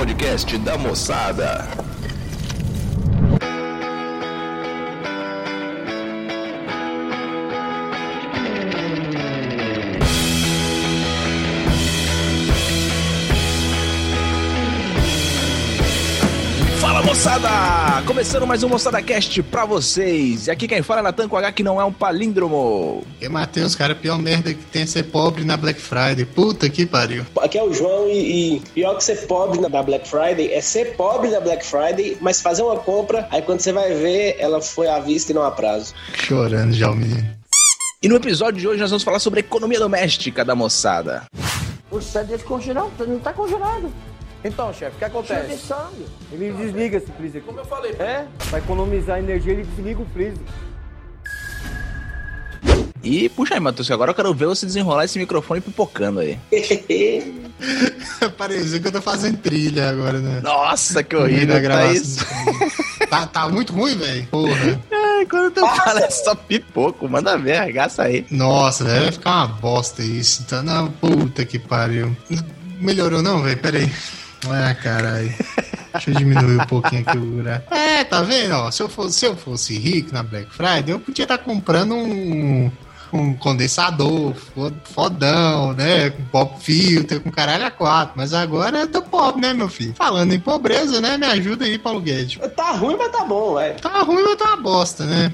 podcast da moçada. Moçada! Começando mais um Moçada Cast pra vocês. E aqui quem fala é Natan com H que não é um palíndromo. E Matheus, cara, a pior merda que tem é ser pobre na Black Friday. Puta que pariu. Aqui é o João e, e pior que ser pobre na Black Friday é ser pobre na Black Friday, mas fazer uma compra, aí quando você vai ver, ela foi à vista e não a prazo. Chorando já o menino. E no episódio de hoje nós vamos falar sobre a economia doméstica da moçada. O dele congelou, não tá congelado. Então, chefe, o que acontece? deixando. Ele desliga esse freezer aqui. Como eu falei, É, pra economizar energia, ele desliga o freezer. E puxa aí, Matheus, agora eu quero ver você desenrolar esse microfone pipocando aí. Parecia que eu tô fazendo trilha agora, né? Nossa, que horrível tá isso. tá, tá muito ruim, velho. Porra. Ai, quando tu fala é só pipoco, manda ver, arregaça aí. Nossa, velho, vai ficar uma bosta isso. Tá na puta que pariu. Melhorou não, velho? Pera aí. Ah, caralho. Deixa eu diminuir um pouquinho aqui o gra- É, tá vendo? Ó, se, eu fosse, se eu fosse rico na Black Friday, eu podia estar comprando um, um condensador fo- fodão, né? Com pop filter, com caralho a quatro. Mas agora eu tô pobre, né, meu filho? Falando em pobreza, né? Me ajuda aí, Paulo Guedes. tá ruim, mas tá bom, velho. Tá ruim, mas tá uma bosta, né?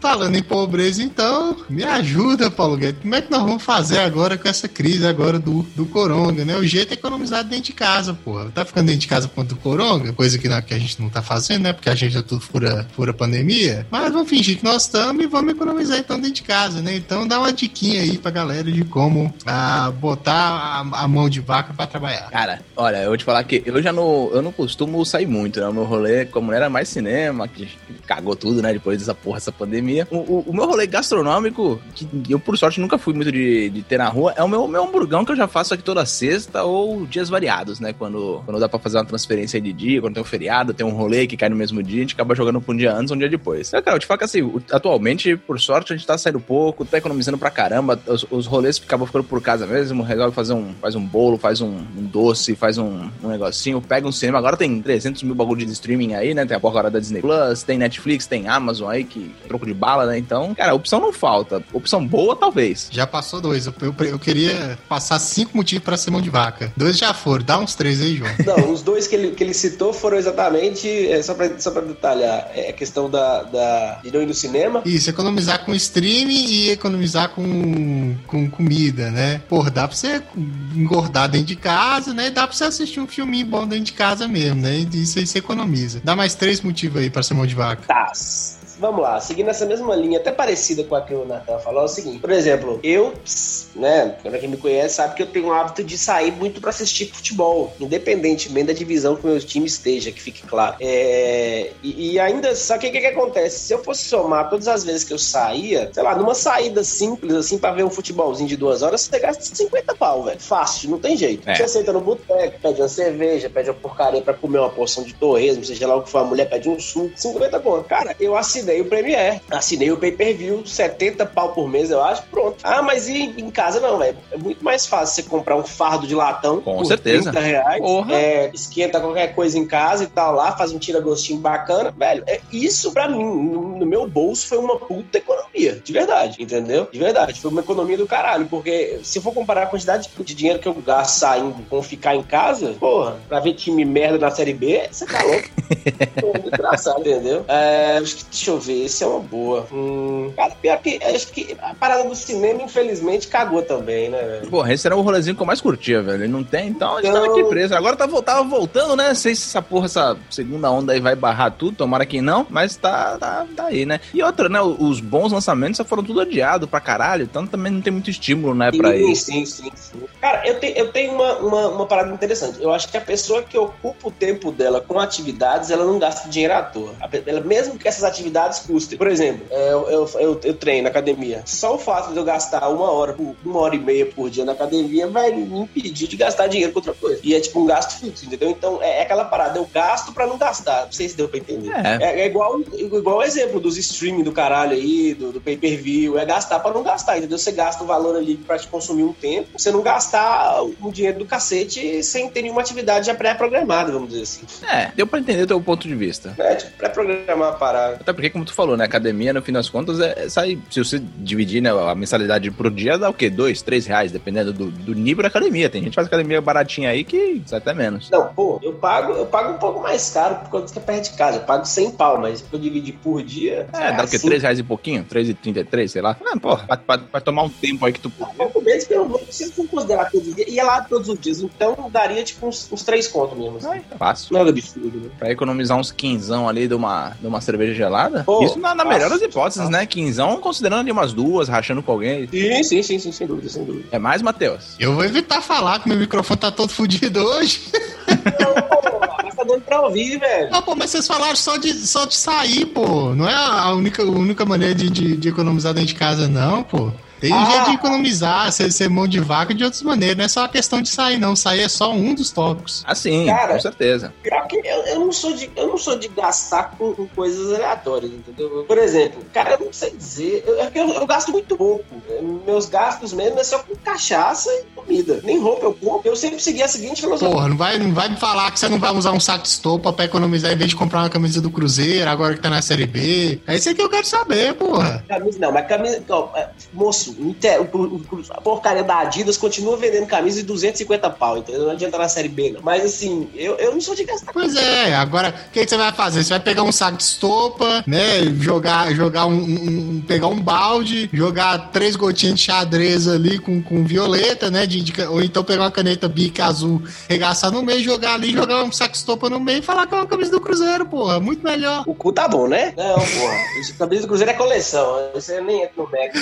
Falando em pobreza, então, me ajuda, Paulo Guedes. Como é que nós vamos fazer agora com essa crise agora do, do coronga, né? O jeito é economizar dentro de casa, porra. Tá ficando dentro de casa conta do coronga, coisa que, não- que a gente não tá fazendo, né? Porque a gente é tudo fura, fura pandemia. Mas vamos fingir que nós estamos e vamos economizar então dentro de casa, né? Então dá uma diquinha aí pra galera de como ah, botar a, a mão de vaca pra trabalhar. Cara, olha, eu vou te falar que eu já não, eu não costumo sair muito, né? O meu rolê, como era mais cinema, que cagou tudo, né? Depois dessa porra, essa pandemia. O, o- o meu rolê gastronômico, que eu por sorte nunca fui muito de, de ter na rua, é o meu, meu hamburgão que eu já faço aqui toda sexta ou dias variados, né? Quando, quando dá pra fazer uma transferência de dia, quando tem um feriado, tem um rolê que cai no mesmo dia, a gente acaba jogando pra um dia antes ou um dia depois. Então, cara, eu te falo que assim, atualmente, por sorte, a gente tá saindo pouco, tá economizando pra caramba, os, os rolês acabam ficando por casa mesmo, resolve fazer um, faz um bolo, faz um, um doce, faz um, um negocinho, pega um cinema. Agora tem 300 mil bagulho de streaming aí, né? Tem a porra da Disney Plus, tem Netflix, tem Amazon aí, que é troco de bala, né? Então, cara, opção não falta. Opção boa, talvez. Já passou dois. Eu, eu, eu queria passar cinco motivos pra ser mão de vaca. Dois já foram. Dá uns três aí, João. Não, os dois que ele, que ele citou foram exatamente, é, só, pra, só pra detalhar, é a questão da, da, de não ir no cinema. Isso, economizar com streaming e economizar com, com comida, né? Porra, dá pra você engordar dentro de casa, né? Dá pra você assistir um filminho bom dentro de casa mesmo, né? E isso aí você economiza. Dá mais três motivos aí pra ser mão de vaca. Tá. Vamos lá, seguindo essa mesma linha, até parecida com a que o Nathan falou, é o seguinte, por exemplo, eu, né, pra quem me conhece, sabe que eu tenho o hábito de sair muito pra assistir futebol, independentemente da divisão que o meu time esteja, que fique claro. É, e, e ainda, só que o que, que acontece? Se eu fosse somar todas as vezes que eu saía, sei lá, numa saída simples, assim, pra ver um futebolzinho de duas horas, você gasta 50 pau, velho. Fácil, não tem jeito. É. Você senta no boteco, pede uma cerveja, pede uma porcaria pra comer uma porção de torresmo, seja lá o que for, a mulher pede um suco, 50 conto. Cara, eu assinei o Premiere, assinei o pay-per-view, 70 pau por mês, eu acho, pronto. Ah, mas e em casa não, velho. É muito mais fácil você comprar um fardo de latão Com por certeza. 30 reais, Porra. é, esquenta qualquer coisa em casa e tal lá, faz um tira-gostinho bacana, velho. É, isso pra mim, no, no meu bolso, foi uma puta economia, de verdade, entendeu? De verdade, foi uma economia do caralho, porque se eu for comparar a quantidade de dinheiro que eu gasto saindo com ficar em casa, porra, pra ver time merda na Série B, você tá louco. Engraçado, entendeu? É, acho que, deixa eu ver, esse é uma boa. Hum, cara, pior que, acho que a parada do cinema, infelizmente, cagou também, né, velho? Porra, esse era o rolezinho que eu mais curtia, velho. Não tem, então a gente tava aqui preso. Agora tá, tava voltando, né? Não sei se essa porra, essa segunda onda aí vai barrar tudo, tomara que não, mas tá, tá, tá aí, né? E outra, né? Os bons lançamentos já foram tudo adiados pra caralho, então também não tem muito estímulo, né, pra Sim, ir. sim, sim, sim. Cara, eu, te- eu tenho uma, uma, uma parada interessante. Eu acho que a pessoa que ocupa o tempo dela com atividades, ela não gasta dinheiro à toa. Ela, mesmo que essas atividades atividades custa. Por exemplo, é, eu, eu, eu, eu treino na academia. Só o fato de eu gastar uma hora, uma hora e meia por dia na academia vai me impedir de gastar dinheiro com outra coisa. E é tipo um gasto fixo, entendeu? Então é, é aquela parada, eu gasto pra não gastar. Não sei se deu pra entender. É. É, é igual, igual o exemplo dos streaming do caralho aí, do, do pay-per-view. É gastar pra não gastar, entendeu? Você gasta o valor ali pra te consumir um tempo, você não gastar o dinheiro do cacete sem ter nenhuma atividade já pré-programada, vamos dizer assim. É, deu pra entender o teu ponto de vista. É, tipo, pré-programar a parada. Até porque, como tu falou, né? Academia, no fim das contas, é, é sai. Se você dividir né, a mensalidade por dia, dá o quê? Dois, três reais, dependendo do, do nível da academia. Tem gente que faz academia baratinha aí que sai até menos. Não, pô, eu pago, eu pago um pouco mais caro por causa que é perto de casa. Eu pago 100 pau, mas se eu dividir por dia. É, dá o quê? assim, Três reais e pouquinho? Três e trinta e três, sei lá. Ah, vai- vai tomar um tempo aí que tu. Pouco menos eu vou, se eu considerar todos os dias, ia lá todos os dias, então daria tipo uns, uns três contos mesmo. Assim. Ai, fácil. Nada absurdo, né? Pra economizar uns quinzão ali de uma, de uma cerveja gelada. Pô, Isso na, na melhor das hipóteses, né? Quinzão considerando ali umas duas, rachando com alguém. Sim, sim, sim, sim, sem dúvida, sem dúvida. É mais, Matheus? Eu vou evitar falar que meu microfone tá todo fudido hoje. Não, pô, mas tá dando pra ouvir, velho. Ah, pô, mas vocês falaram só de, só de sair, pô. Não é a única, a única maneira de, de, de economizar dentro de casa, não, pô. Tem Ah. jeito de economizar, ser, ser mão de vaca de outras maneiras. Não é só a questão de sair, não. Sair é só um dos tópicos. Assim, Cara. com certeza. Eu, eu não sou de, eu não sou de gastar com, com coisas aleatórias, entendeu? Por exemplo, cara, eu não sei dizer. Eu, é eu, eu gasto muito pouco. Meus gastos mesmo é só com cachaça e comida. Nem roupa eu compro. Eu sempre segui a seguinte filosofia. Porra, não vai, não vai me falar que você não vai usar um saco de estopa pra economizar em vez de comprar uma camisa do Cruzeiro, agora que tá na Série B. É isso aí que eu quero saber, porra. Camisa não, mas camisa. ó, é, moço, inte- o- o- a porcaria da Adidas continua vendendo camisa de 250 pau, entendeu? Não adianta na série B, não. Mas assim, eu, eu não sou de gastar. Pois é, agora o que, que você vai fazer? Você vai pegar um saco de estopa, né? Jogar, jogar um, um- pegar um balde, jogar três gotinhas de xadrez ali com, com violeta, né? de- de- ou então pegar uma caneta bic azul, regaçar no meio, jogar ali, jogar um saco de estopa no meio e falar que é uma camisa do Cruzeiro, porra. Muito melhor. O cu tá bom, né? Não, porra. Isso, camisa do Cruzeiro é coleção. Isso nem entra no Mac.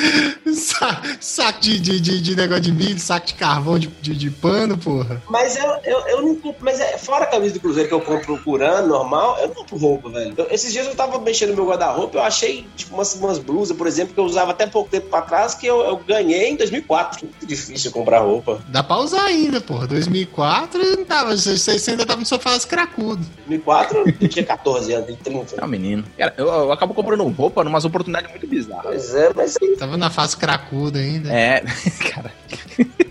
Sa- saco de, de, de, de negócio de milho, saco de carvão de, de, de pano, porra. Mas eu, eu, eu não compro. Mas é, fora a camisa do Cruzeiro que eu compro por ano, normal, eu não compro roupa, velho. Eu- esses dias eu tava mexendo no meu guarda-roupa, eu achei, tipo, umas, umas blusas, por exemplo, que eu usava até pouco tempo pra trás, que eu, eu ganhei em 2004. Muito difícil comprar roupa. Dá pra usar ainda, porra. 2004 não tava, você, você ainda tava no sofá cracudo. 2004 eu tinha 14 anos, tem 30. É um menino. Cara, eu, eu acabo comprando roupa numas oportunidades muito bizarras. Pois é, mas Tava na fase cracuda ainda. É, cara.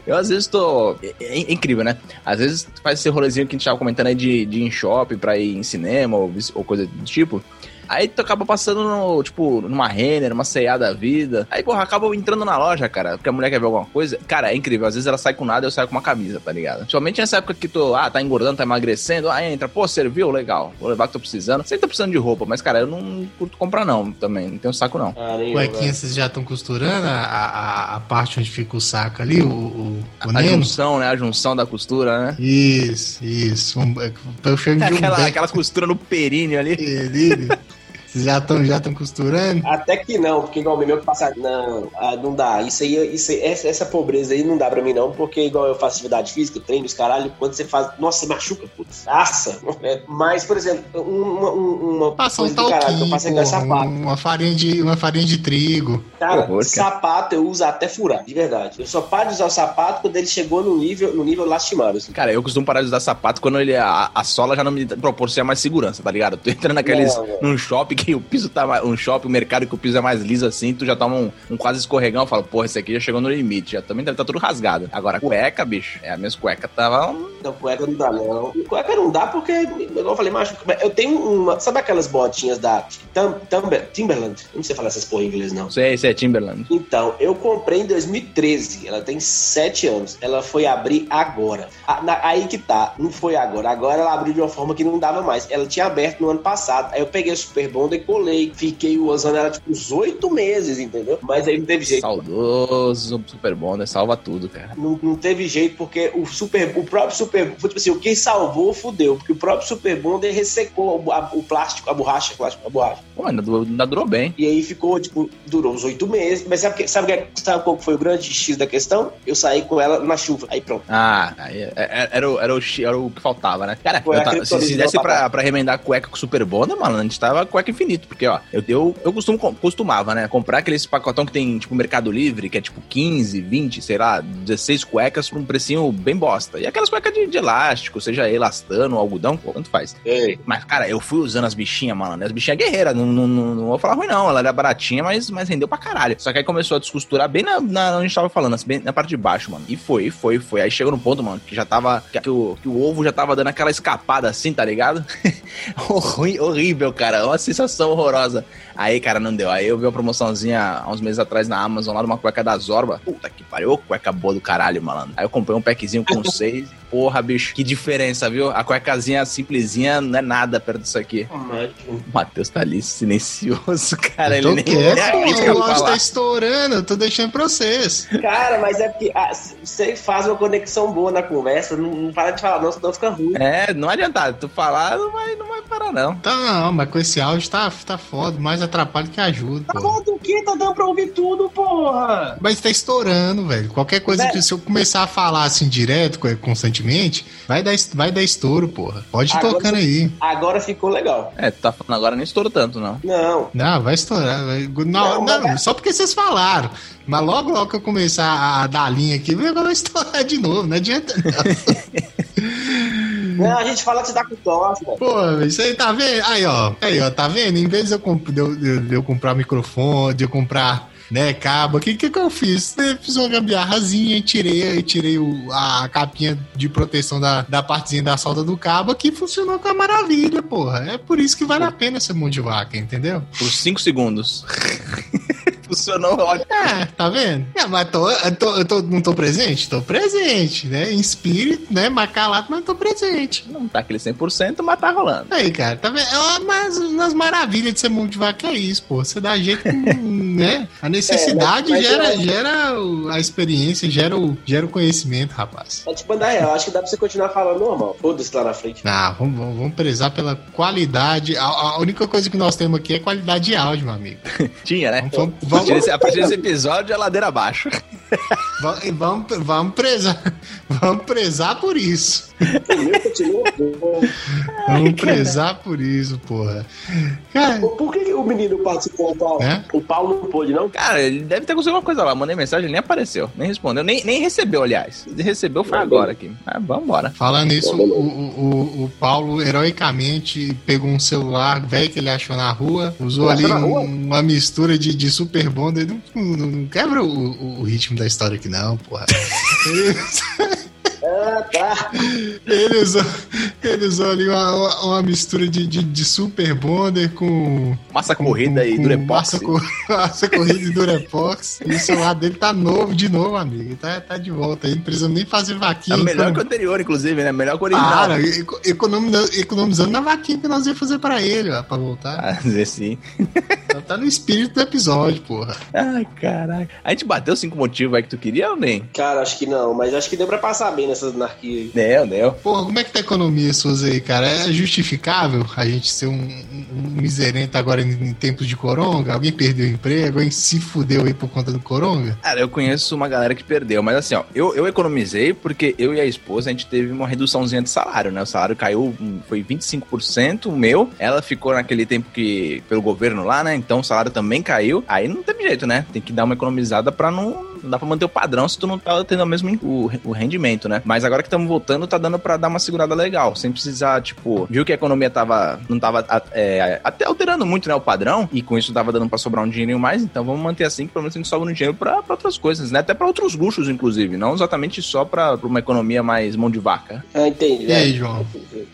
Eu às vezes tô. É, é incrível, né? Às vezes faz esse rolezinho que a gente tava comentando aí de, de ir em shopping pra ir em cinema ou, ou coisa do tipo. Aí tu acaba passando, no, tipo, numa Renner, numa C&A da vida. Aí, porra, acaba entrando na loja, cara, porque a mulher quer ver alguma coisa. Cara, é incrível. Às vezes ela sai com nada e eu saio com uma camisa, tá ligado? Principalmente nessa época que tu, ah, tá engordando, tá emagrecendo. Ah, entra, pô, serviu? Legal. Vou levar que tô precisando. Sei que tô precisando de roupa, mas, cara, eu não curto comprar não, também. Não tenho saco não. Ah, Cuequinha, vocês já estão costurando a, a, a parte onde fica o saco ali, o, o, o A Nemo? junção, né? A junção da costura, né? Isso, isso. Um, eu chamo de um Aquela, aquela costura no períneo ali. ali. Já estão já tão costurando? Até que não, porque igual o meu que passa. Não, ah, não dá. Isso aí, isso aí- essa, essa pobreza aí não dá pra mim, não, porque igual eu faço atividade física, treino, os caralho, quando você faz. Nossa, você machuca, putz. Assa. É, Mas, por exemplo, uma, um- uma Passa um coisa do caralho que eu talquinho, passei com porra, sapato. uma, farinha de, uma farinha de trigo. Cara, horror, cara. sapato eu uso até furar, de verdade. Eu só paro de usar o sapato quando ele chegou no nível, no nível lastimável. Assim. Cara, eu costumo parar de usar sapato quando ele, a, a sola já não me proporciona mais segurança, tá ligado? Tu entra naqueles. Não, num shopping que o piso tá mais. Um shopping, um mercado que o piso é mais liso assim, tu já toma um, um quase escorregão e fala, porra, esse aqui já chegou no limite. Já também deve estar tudo rasgado. Agora, cueca, bicho. É, a minha cueca tava. um- Não, cueca não dá, não. Cueca não dá porque, igual eu falei, macho, eu tenho uma. Sabe aquelas botinhas da Tim- Timber- Timberland? Eu não sei falar essas porra em inglês, não. Sei se é Timberland. Então, eu comprei em 2013. Ela tem 7 anos. Ela foi abrir agora. A- na- aí que tá. Não foi agora. Agora ela abriu de uma forma que não dava mais. Ela tinha aberto no ano passado. Aí eu peguei a Super Bonder e colei. Fiquei usando ela tipo uns 8 meses, entendeu? Mas aí não teve jeito. Saudoso, super bom, né? Salva tudo, cara. Não, não teve jeito, porque o super, o próprio Super, foi tipo assim, o que salvou, fudeu, porque o próprio Super Bonder ressecou o, a- o plástico, a borracha, a plástico, a borracha. Pô, ainda, ainda durou bem. E aí ficou, tipo, durou uns oito meses. Mas sabe, que- sabe, que- sabe qual foi o grande X da questão? Eu saí com ela na chuva. Aí pronto. Ah, aí é- é- era, o, era, o, era o que faltava, né? Cara, a tava- se, se desse pra, pra remendar cueca com super bonder, mano, a gente tava cueca infinita. Infinito, porque, ó, eu, eu, eu costumo, costumava, né, comprar aqueles pacotão que tem, tipo, Mercado Livre, que é tipo 15, 20, sei lá, 16 cuecas por um precinho bem bosta. E aquelas cuecas de, de elástico, seja elastano, algodão, pô, tanto faz. Ei, Mas, cara, eu fui usando as bichinhas, mano. As bichinhas guerreiras, não, não, não, não vou falar ruim, não. Ela era baratinha, mas, mas rendeu pra caralho. Só que aí começou a descosturar bem na, na onde a gente tava falando, assim, bem na parte de baixo, mano. E foi, foi, foi. Aí chegou no ponto, mano, que já tava. Que, que o, que o ovo já tava dando aquela escapada assim, tá ligado? Horrível, cara. Uma sensação horrorosa. Aí, cara, não deu. Aí eu vi uma promoçãozinha há uns meses atrás na Amazon lá de uma cueca da Zorba. Puta que pariu, ô, cueca boa do caralho, malandro. Aí eu comprei um packzinho com seis. Porra, bicho, que diferença, viu? A cuecazinha simplesinha não é nada perto disso aqui. O Matheus tá ali silencioso, cara. ele nem quieto, arrisca o áudio falar. tá estourando, eu tô deixando pra vocês. Cara, mas é porque ah, você faz uma conexão boa na conversa, não, não para de falar, não, senão fica ruim. É, não adianta. Tu falar, não vai, não vai parar, não. Tá, não, mas com esse áudio tá, tá foda, mais atrapalha que ajuda, Tá bom do que? Tá dando pra ouvir tudo, porra! Mas tá estourando, velho. Qualquer coisa Velho. que se eu começar a falar assim direto, co- constantemente, vai dar, vai dar estouro, porra. Pode ir Agora tocando aí. Agora ficou legal. É, tu tá falando agora, nem estouro tanto, não. Não. Não, vai estourar. vai- Não, Não, não, mas- só porque vocês falaram. Mas logo, logo que eu começar a, dar a linha aqui, vai vai estourar de novo. Não adianta, não. Não, a gente fala que você tá com tosse, velho. Pô, isso aí tá vendo? Aí, ó. Aí, ó, tá vendo? Em vez de eu, comp- de eu, de eu- de eu comprar microfone, de eu comprar. Né, cabo, o que, que que eu fiz? Eu fiz uma gambiarrazinha e tirei, tirei o, a capinha de proteção da, da partezinha da solda do cabo que funcionou com a maravilha, porra. É por isso que vale a pena essa mão de vaca, entendeu? Por 5 segundos. Funcionou ótimo. É, tá vendo? É, mas tô, eu tô, eu tô- não tô presente? Tô presente, né? Em espírito, né? Mas calado, mas tô presente. Não tá aquele 100%, mas tá rolando. Aí, cara, tá vendo? É uma- mas nas maravilhas de ser mão de vaca é isso, pô. Você dá jeito, com, né? A necessidade É, mas- mas gera, gera a experiência, gera o, gera o conhecimento, rapaz. É tipo, na real, acho que dá pra você continuar falando normal. Foda-se lá na frente. Não, vamos, vamos, vamos prezar pela qualidade. A, a única coisa que nós temos aqui é qualidade de áudio, meu amigo. Tinha, né? Vamos, vamos, partir desse- a partir desse episódio, é ladeira abaixo. vamos, vamos, vamos prezar. Vamos prezar por isso. Vamos prezar por isso, porra. Cara, Por que o menino participou, o Paulo? É? O Paulo não pôde, não? Cara, ele deve ter conseguido alguma coisa lá. Mandei mensagem, ele nem apareceu, nem respondeu, nem, nem recebeu, aliás. Ele recebeu foi Ah, agora aqui. Ah, vambora. Falando isso, o, o, o- Paulo heroicamente pegou um celular velho que ele achou na rua, usou ali um- uma mistura de, de Super Bonder. Não, não- não quebra o- o ritmo da história aqui, não, porra. Ele, Ah, tá. ele usou, ele usou ali uma, uma- uma mistura de, de, de Super Bonder com. Massa com- corrida com- e Durepox. Massa, co- massa corrida e Durepox. E o celular dele tá novo de novo, amigo. Tá, tá de volta aí. Não precisa nem fazer É vaquinha. melhor então- que o anterior, inclusive, né? Melhor que o original. Eco- economizando, economizando na vaquinha que nós ia fazer pra ele, ó, pra voltar. Ah, dizer sim. Tá- Tá no espírito do episódio, porra. Ai, caraca. A gente bateu cinco motivos aí que tu queria ou nem? Cara, acho que não, mas acho que deu pra passar bem nessas anarquias aí. Deu, deu. Porra, como é que tá a economia suas aí, cara? É justificável a gente ser um, um, miserento agora em, em tempos de coronga? Alguém perdeu o emprego? Alguém se fudeu aí por conta do coronga? Cara, eu conheço uma galera que perdeu, mas assim, ó, eu, eu economizei porque eu e a esposa, a gente teve uma reduçãozinha de salário, né? O salário caiu, hum, foi 25% o meu, ela ficou naquele tempo que, pelo governo lá, né? Então o salário também caiu, aí não teve jeito, né? Tem que dar uma economizada pra não... Não dá pra manter o padrão se tu não tá tendo o mesmo o, o rendimento, né? Mas agora que estamos voltando, tá dando pra dar uma segurada legal, sem precisar, tipo, viu que a economia tava, não tava é, até alterando muito, né, o padrão, e com isso tava dando pra sobrar um dinheirinho mais, então vamos manter assim, que pelo menos a gente sobra um dinheiro pra, pra outras coisas, né? Até pra outros luxos, inclusive, não exatamente só pra, pra uma economia mais mão de vaca. Ah, entendi. E aí, João?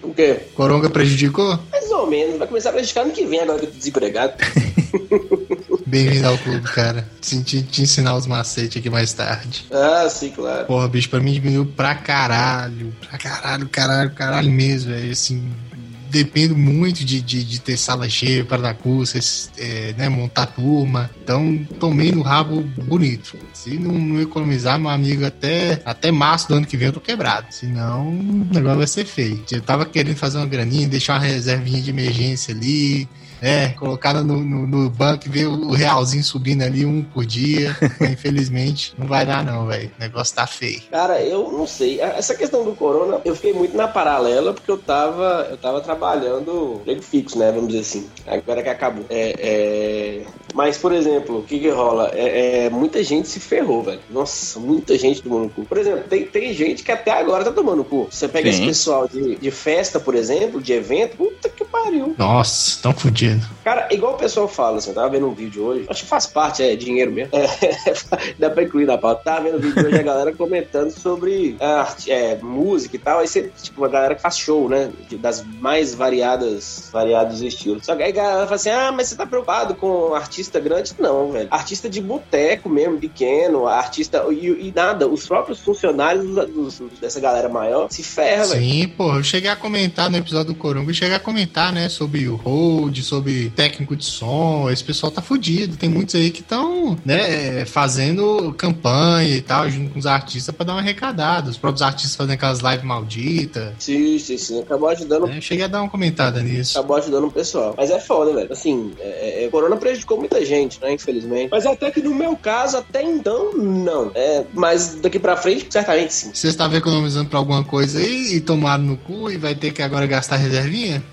O quê? Coronga prejudicou? Mais ou menos. Vai começar a prejudicar ano que vem, agora que eu tô desempregado. Bem-vindo ao clube, cara. Senti te ensinar os macetes aqui mais tarde. Ah, sim, claro. Porra, bicho, pra mim diminuiu pra caralho. Pra caralho, caralho, caralho mesmo, velho. Assim, dependo muito de, de, de ter sala cheia para dar curso, é, né, montar turma. Então, tomei no rabo bonito. Se não, não economizar, meu amigo, até, até março do ano que vem eu tô quebrado. Senão, o negócio vai ser feio. Eu tava querendo fazer uma graninha, deixar uma reservinha de emergência ali. É, colocar no, no, no banco e ver o realzinho subindo ali um por dia. Infelizmente, não vai dar, não, velho. O negócio tá feio. Cara, eu não sei. Essa questão do corona, eu fiquei muito na paralela porque eu tava, eu tava trabalhando emprego fixo, né? Vamos dizer assim. Agora que acabou. É, é... Mas, por exemplo, o que que rola? É, é, muita gente se ferrou, velho. Nossa, muita gente tomando cu. Por exemplo, tem, tem gente que até agora tá tomando cu. Você pega Sim. esse pessoal de, de festa, por exemplo, de evento, puta que pariu. Nossa, tão fudido. Cara, igual o pessoal fala, assim, eu tava vendo um vídeo hoje, acho que faz parte, é dinheiro mesmo. É, dá pra incluir na pauta. Tava vendo um vídeo hoje a galera comentando sobre arte, é, música e tal. Aí você, tipo, a galera que faz show, né? Das mais variadas, variados estilos. Só que aí a galera fala assim: ah, mas você tá preocupado com artista grande? Não, velho. Artista de boteco mesmo, pequeno, artista. E, e nada, os próprios funcionários dos- dos- dessa galera maior se ferram, velho. Sim, pô, eu cheguei a comentar no episódio do Coronga, eu cheguei a comentar, né, sobre o hold, sobre técnico de som, esse pessoal tá fudido, tem muitos aí que estão, né, fazendo campanha e tal, junto com os artistas pra dar uma arrecadada, os próprios artistas fazendo aquelas lives malditas, Sim, sim, sim. Acabou ajudando né, eu cheguei a dar uma comentada nisso. acabou ajudando o pessoal. Mas é foda, velho. Assim, é, é, Corona prejudicou muita gente, né? Infelizmente. Mas até que no meu caso, até então, não. É, mas daqui pra frente, certamente sim. Vocês estavam economizando pra alguma coisa aí e tomaram no cu e vai ter que agora gastar reservinha?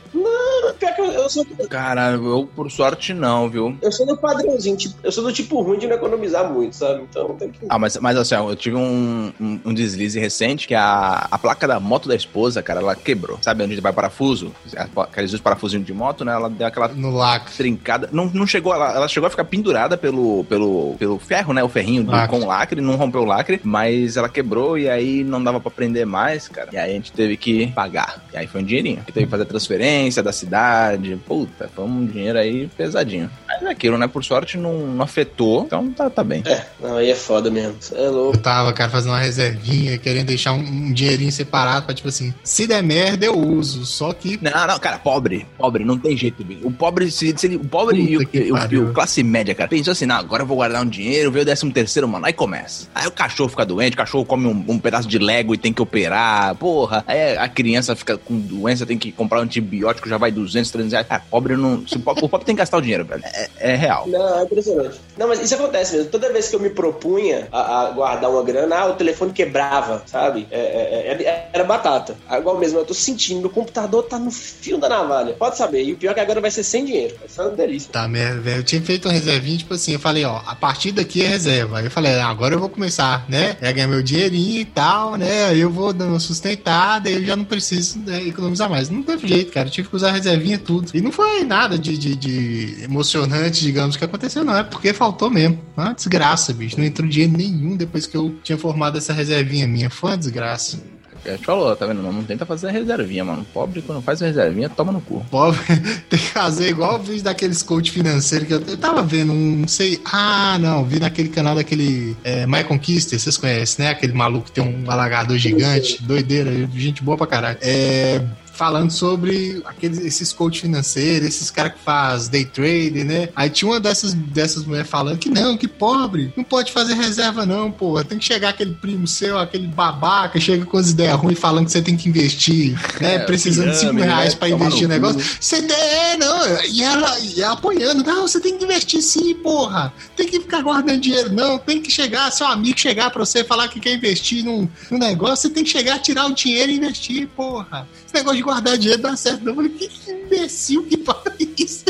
Que eu, eu sou. Cara, eu por sorte não, viu? Eu sou do padrãozinho, tipo, eu sou do tipo ruim de não economizar muito, sabe? Então tem que. Ah, mas, mas assim, ó, eu tive um, um, um deslize recente que a, a placa da moto da esposa, cara, ela quebrou. Sabe onde vai parafuso? Aqueles dois parafusinhos de moto, né? Ela deu aquela No lacre. trincada. Não, não chegou, ela, ela chegou a ficar pendurada pelo, pelo, pelo ferro, né? O ferrinho do- Lacre. com o lacre, não rompeu o lacre, mas ela quebrou e aí não dava pra prender mais, cara. E aí a gente teve que pagar. E aí foi um dinheirinho. Teve que fazer transferência da cidade. Puta, foi um dinheiro aí pesadinho. Mas é aquilo, né? Por sorte não, não afetou, então tá, tá bem. É, não, aí é foda mesmo. Cê É louco. Eu tava, cara, fazendo uma reservinha, querendo deixar um, um dinheirinho separado pra, tipo assim, se der merda eu uso, só que Não, não, cara, pobre, pobre, não tem jeito, bicho. O pobre, se, se ele, o pobre e o, e o- pariu. o classe média, cara, pensou assim, não, agora eu vou guardar um dinheiro, veio o décimo terceiro, mano, aí começa. Aí o cachorro fica doente, o cachorro come um, um pedaço de Lego e tem que operar, porra. Aí a criança fica com doença, tem que comprar um antibiótico, já vai 200, 300 reais. Cara, pobre não, se o, pobre, o pobre tem que gastar o dinheiro, velho. É, é real. Não, é impressionante. Não, mas isso acontece mesmo. Toda vez que eu me propunha a, a guardar uma grana, ah, o telefone quebrava, sabe? É, é, é, era batata. Igual mesmo, eu tô sentindo, meu computador tá no fio da navalha. Pode saber. E o pior é que agora vai ser sem dinheiro. Vai ser uma delícia. Tá merda, velho. Eu tinha feito uma reservinha, tipo assim, eu falei, ó, a partir daqui é reserva. Aí eu falei, ah, agora eu vou começar, né? É ganhar meu dinheirinho e tal, né? Aí eu vou dando uma sustentada, aí eu já não preciso né, economizar mais. Não teve jeito, cara. Eu tive que usar a reservinha tudo. E não foi nada de, de, de emocionante, digamos, que aconteceu, não. É porque faltou mesmo. Foi Uma desgraça, bicho. Não entrou dinheiro nenhum depois que eu tinha formado essa reservinha minha. Foi uma desgraça. A gente falou, tá vendo? Não, não tenta fazer reservinha, mano. Pobre, quando faz reservinha, toma no cu. Pobre, tem que fazer igual eu vi daqueles coach financeiros que eu, eu tava vendo, um, não sei. Ah, não, vi naquele canal daquele é, My Conquister, vocês conhecem, né? Aquele maluco que tem um alagador gigante, doideira, gente boa pra caralho. É. Falando sobre aqueles, esses coach financeiros, esses caras que faz day trade, né? Aí tinha uma dessas, dessas mulheres falando que não, que pobre, não pode fazer reserva, não, pô. Tem que chegar aquele primo seu, aquele babaca, chega com as ideias ruins falando que você tem que investir, né? É, Precisando de 5 pirâmide, reais né? pra investir no negócio. Você é, não, e ela, e ela apoiando, não, você tem que investir sim, porra. Tem que ficar guardando dinheiro, não. Tem que chegar, seu amigo chegar pra você falar que quer investir num, num negócio, você tem que chegar, tirar o dinheiro e investir, porra. Esse negócio de guardar dinheiro dá certo, não. Eu falei, que imbecil que fala isso?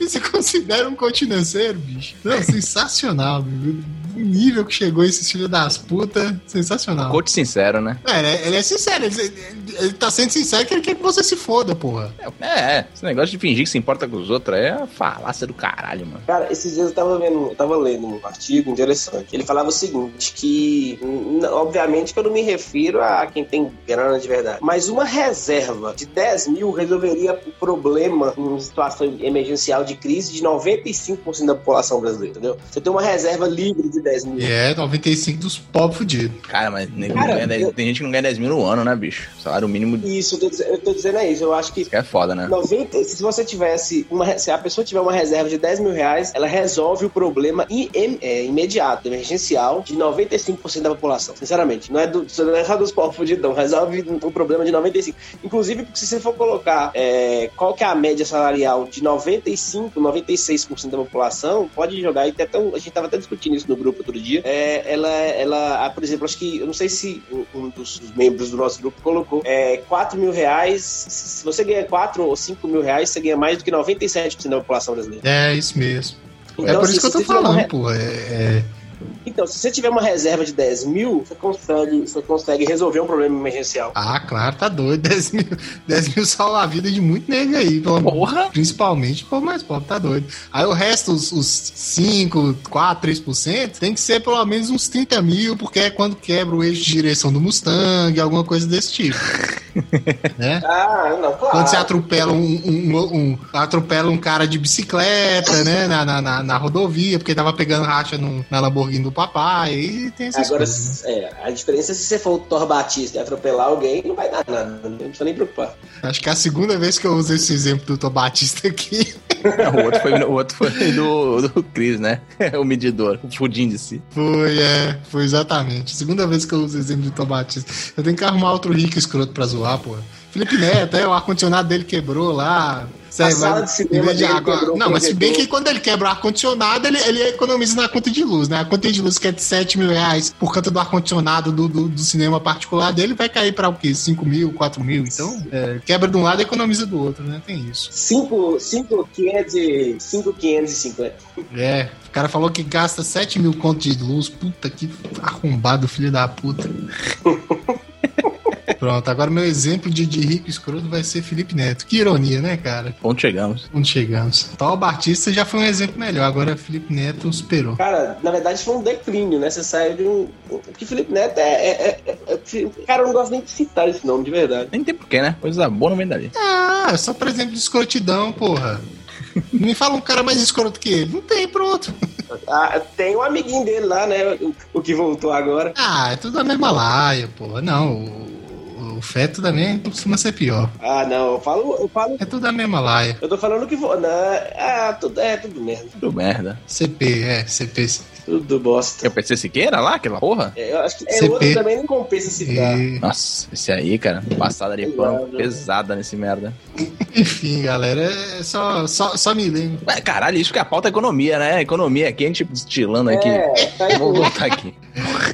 Você considera um coach financeiro, bicho? Não, sensacional, bicho. O nível que chegou esses filhos das putas, sensacional. Coach sincero, né? É, ele é, ele é sincero, ele, ele- tá sendo sincero que ele quer que você se foda, porra. É, é, esse negócio de fingir que se importa com os outros é a falácia do caralho, mano. Cara, esses dias eu tava vendo, eu tava lendo um artigo interessante. Ele falava o seguinte, que obviamente que eu não me refiro a quem tem grana de verdade, mas uma reserva de 10 mil resolveria o problema em situação emergencial de crise de 95% da população brasileira, entendeu? Você tem uma reserva livre de 10 mil. E é 95 dos pobres fudidos. Cara, mas Cara, não ganha 10 eu- tem gente que não ganha 10 mil no ano, né, bicho? Salário mínimo Isso, eu tô, eu tô dizendo é isso. Eu acho que que é foda, né? 90, se você tivesse uma, se a pessoa tiver uma reserva de 10 mil reais, ela resolve o problema i- em- é, imediato, emergencial, de 95% da população. Sinceramente, não é, do, não é só dos povos fudidos, não. Resolve o problema de 95%. Inclusive, se você for colocar é, qual que é a média salarial de 95, 96% da população, pode jogar. E até a gente tava até discutindo isso no grupo outro dia. É, ela, ela, ah, por exemplo, acho que eu não sei se um dos membros do nosso grupo colocou é, 4 mil reais. Se você ganha 4 ou 5 mil reais, você ganha mais do que 97% da população brasileira. É isso mesmo. é Então, por se isso que eu tô uma falando, re- pô. É, é- Então, se você tiver uma reserva de 10 mil, você consegue, você consegue resolver um problema emergencial. Ah, claro, tá doido. 10 mil, 10 mil salva a vida de muito nego aí. pelo- Porra! Principalmente o povo mais pobre, tá doido. Aí o resto, os, os 5, 4, 3%, tem que ser pelo menos uns 30 mil, porque é quando quebra o eixo de direção do Mustang, alguma coisa desse tipo. né? Ah, não, claro. Quando você atropela um, um- um- atropela um cara de bicicleta, né, na, na, na- na rodovia, porque tava pegando racha no- na Lamborghini do papai, e tem essas Agora, coisas. né? é, a diferença é se você for o Thor Batista e atropelar alguém, não vai dar nada. Não precisa nem preocupar. Acho que é a segunda vez que eu uso esse exemplo do Tom Batista aqui. o outro foi, o outro foi do, do Chris, né? o medidor, o fudindo de si. Foi, é, foi exatamente. Segunda vez que eu uso o exemplo do Tom Batista. Eu tenho que arrumar outro rico escroto pra zoar, pô. Felipe Neto, é, o ar-condicionado dele quebrou lá. Sério, sala vai- de cinema de água- Não, mas se bem que quando ele quebra o ar-condicionado, ele, ele economiza na conta de luz, né? A conta de luz que é de 7 mil reais por conta do ar-condicionado do, do, do cinema particular dele, vai cair pra o quê? 5 mil, 4 mil? Então, é, quebra de um lado e economiza do outro, né? Tem isso. 5,550. É, o cara falou que gasta 7 mil contos de luz. Puta que arrombado, filho da puta. Pronto, agora meu exemplo de, de rico escroto vai ser Felipe Neto. Que ironia, né, cara? Onde chegamos? Onde chegamos? Tal Batista já foi um exemplo melhor, agora Felipe Neto superou. Cara, na verdade foi um declínio, né? Você saiu de um. Porque Felipe Neto é. é- é- é- Cara, eu não gosto nem de citar esse nome, de verdade. Nem tem porquê, né? Coisa boa não vem dali. Ah, só por exemplo de escrotidão, porra. Me fala um cara mais escroto que ele. Não tem, pronto. Ah, tem um amiguinho dele lá, né? O, o que voltou agora. Ah, é tudo a mesma laia, porra. Não, o, o feto também costuma ser pior. Ah, não, eu falo. Eu falo. É tudo a mesma laia. Eu tô falando que vou. Não, ah, tudo, é tudo merda. Tudo merda. CP, é, CP. Tudo bosta. Quer o PC Siqueira lá, aquela porra? É, eu acho que é CP. outro também não compensa citar. E, Nossa, esse aí, cara, passada de pano pesada nesse merda. enfim, galera, é só, só, só me lembro. Ué, caralho, isso que a pauta é economia, né? Economia aqui, a gente destilando aqui. É, tá Vamos voltar aqui.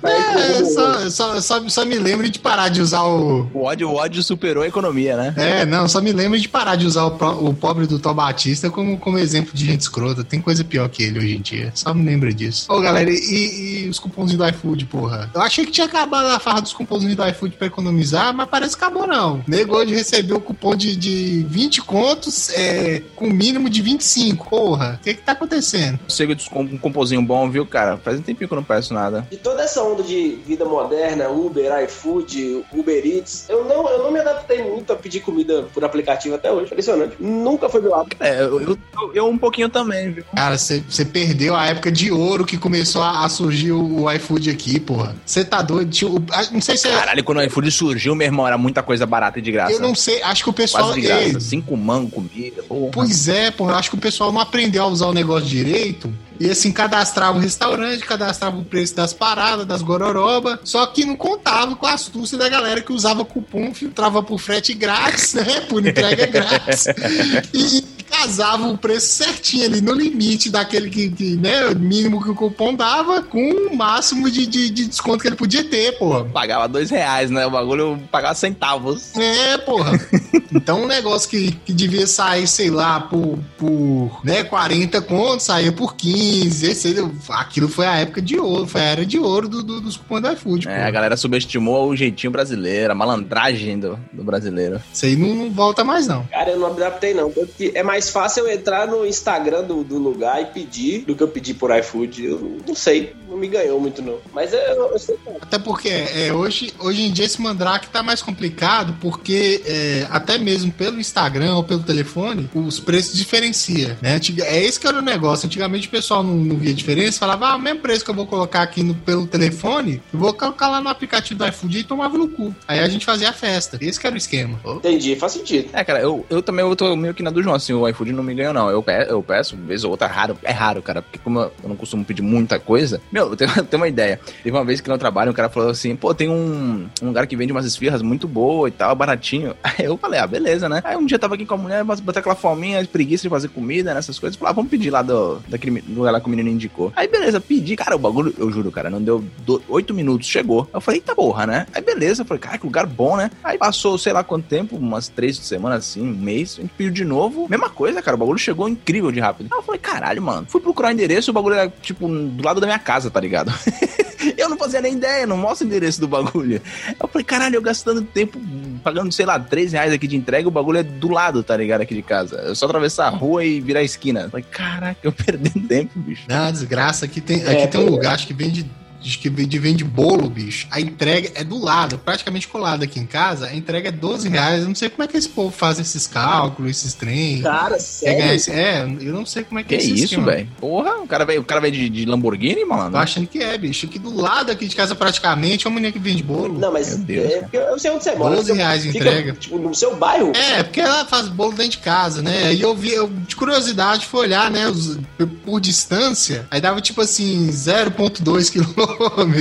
tá É, só, só, só, só me lembro de parar de usar o. O ódio, o ódio superou a economia, né? É, não, só me lembro de parar de usar o, pro- o pobre do Tom Batista como, como exemplo de gente escrota. Tem coisa pior que ele hoje em dia. Só me lembro disso. Ô, galera, e, e os cupomzinhos do iFood, porra? Eu achei que tinha acabado a farra dos cupomzinhos do iFood pra economizar, mas parece que acabou, não. Negou de receber o cupom de, de 20 contos é, com mínimo de 25. Porra, o que que tá acontecendo? Chega de um composinho bom, viu, cara? Faz um tempinho que eu não peço nada. De toda essa onda de vida moderna, Uber, iFood, Uber Eats, eu não, eu não me adaptei muito a pedir comida por aplicativo até hoje. Impressionante. Nunca foi meu hábito. É, eu, eu, eu um pouquinho também, viu? Cara, você perdeu a época de ouro que começou a, surgir o, iFood aqui, porra. Você tá doido? Tinha o- ah, não sei se é. Caralho, quando o iFood surgiu, meu irmão, era muita coisa barata e de graça. Eu não sei, acho que o pessoal. Quase de graça. Ei, Cinco mango comida, porra. Pois é, porra, acho que o pessoal não aprendeu a usar o negócio direito. E assim, cadastrava o restaurante, cadastrava o preço das paradas, das gororoba. Só que não contava com a astúcia da galera que usava cupom, filtrava por frete grátis, né? Por entrega grátis. E casava o preço certinho ali, no limite daquele que, que, né, mínimo que o cupom dava, com o máximo de, de, de desconto que ele podia ter, porra. Pagava dois reais, né? O bagulho eu pagava centavos. É, porra. Então um negócio que, que devia sair, sei lá, por, por né, 40 contos, saía por 15. Esse, aquilo foi a época de ouro, foi a era de ouro do, do- dos cupons do iFood. É, pô. a galera subestimou o jeitinho brasileiro, a malandragem do, do brasileiro. Isso aí não, não volta mais, não. Cara, eu não adaptei, não. Porque é mais fácil eu entrar no Instagram do, do lugar e pedir do que eu pedir por iFood. Eu não sei. não me ganhou muito, não. Mas eu, eu sei como. Até porque é, hoje, hoje em dia esse mandrake tá mais complicado, porque é, até mesmo pelo Instagram ou pelo telefone, os preços diferenciam, né? É esse que era o negócio. Antigamente o pessoal não, não via diferença, falava, ah, o mesmo preço que eu vou colocar aqui no- pelo telefone, eu vou colocar lá no aplicativo do iFood e tomava no cu. Aí a gente fazia a festa. Esse que era o esquema. Entendi, faz sentido. É, cara, eu, eu também eu tô meio que na do João, assim, o iFood não me ganhou, não. Eu, pe- eu peço, vez ou outra, raro, é raro, cara, porque como eu, não costumo pedir muita coisa, meu, eu tenho, tenho uma ideia. Teve uma vez que no trabalho, um cara falou assim, pô, tem um, um lugar que vende umas esfirras muito boa e tal, baratinho. Aí eu falei, ah, beleza, né? Aí um dia eu tava aqui com a mulher, bateu aquela fominha, preguiça de fazer comida, nessas coisas. Falei, ah, vamos pedir lá do, daquele lugar lá que o menino indicou. Aí beleza, pedi, cara, o bagulho, eu juro, cara, não deu oito minutos, chegou. Eu falei, eita porra, né? Aí beleza, eu falei, cara, que lugar bom, né? Aí passou, sei lá quanto tempo, umas três semanas assim, um mês, a gente pediu de novo, mesma coisa, cara, o bagulho chegou incrível de rápido. Aí eu falei, caralho, mano, fui procurar o endereço, o bagulho era, tipo, do lado da minha casa, tá ligado? eu não fazia nem ideia, não mostra o endereço do bagulho. Eu falei, caralho, eu gastando tempo, pagando, sei lá, 3 reais aqui de entrega, o bagulho é do lado, tá ligado, aqui de casa. É só atravessar a rua e virar a esquina. Eu falei, caraca, eu perdendo tempo, bicho. Ah, desgraça. Aqui tem, É, aqui tem um pois é. lugar acho que vende. Diz que vende, vende bolo, bicho. A entrega é do lado, praticamente colado aqui em casa. A entrega é 12 reais. Eu não sei como é que esse povo faz esses cálculos, esses trem. Cara, ganhar sério? esse- É, eu não sei como é que, Que é esse isso, velho? Porra, o cara veio, o cara veio de, de Lamborghini, Tô mano. achando que é, bicho. Aqui do lado aqui de casa, praticamente, é uma menina que vende bolo. Não, mas Meu Deus, é porque eu sei onde você mora. 12 Você reais de entrega. Tipo, no seu bairro? É, porque ela faz bolo dentro de casa, né? E eu vi, eu, de curiosidade, fui olhar, né, os- por distância, aí dava tipo assim, 0,2 quilômetros,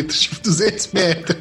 tipo 200 metros.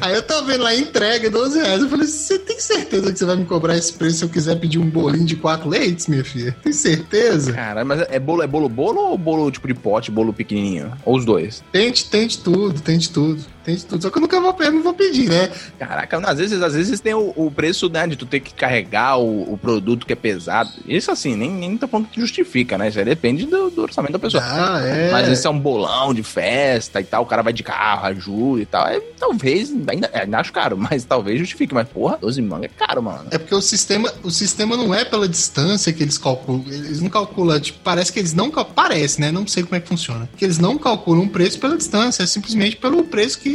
aí eu tô vendo lá, entrega 12 reais. Eu falei, você tem certeza que você vai me cobrar esse preço se eu quiser pedir um bolinho de quatro leites, minha filha? Tem certeza? Caralho, mas é bolo, é bolo bolo ou bolo tipo de pote, bolo pequenininho? Ou os dois? Tente, tente tudo, tente tudo. Tente tudo. Só que eu nunca vou, eu não vou pedir, né? Caraca, às vezes, às vezes tem o, o preço, né, de tu ter que carregar o, o produto que é pesado. Isso assim, nem, nem tô falando que justifica, né? Isso aí depende do, do orçamento da pessoa. Ah, é. Mas esse é um bolão de festa e tal, o cara vai de carro, ajuda e tal. É, talvez, ainda, ainda acho caro, mas talvez justifique. Mas, porra, 12 manga é caro, mano. É porque o sistema, o sistema não é pela distância que eles calculam. Eles não calculam, tipo, parece que eles não parece, né? Não sei como é que funciona. Que eles não calculam o preço pela distância, é simplesmente pelo preço que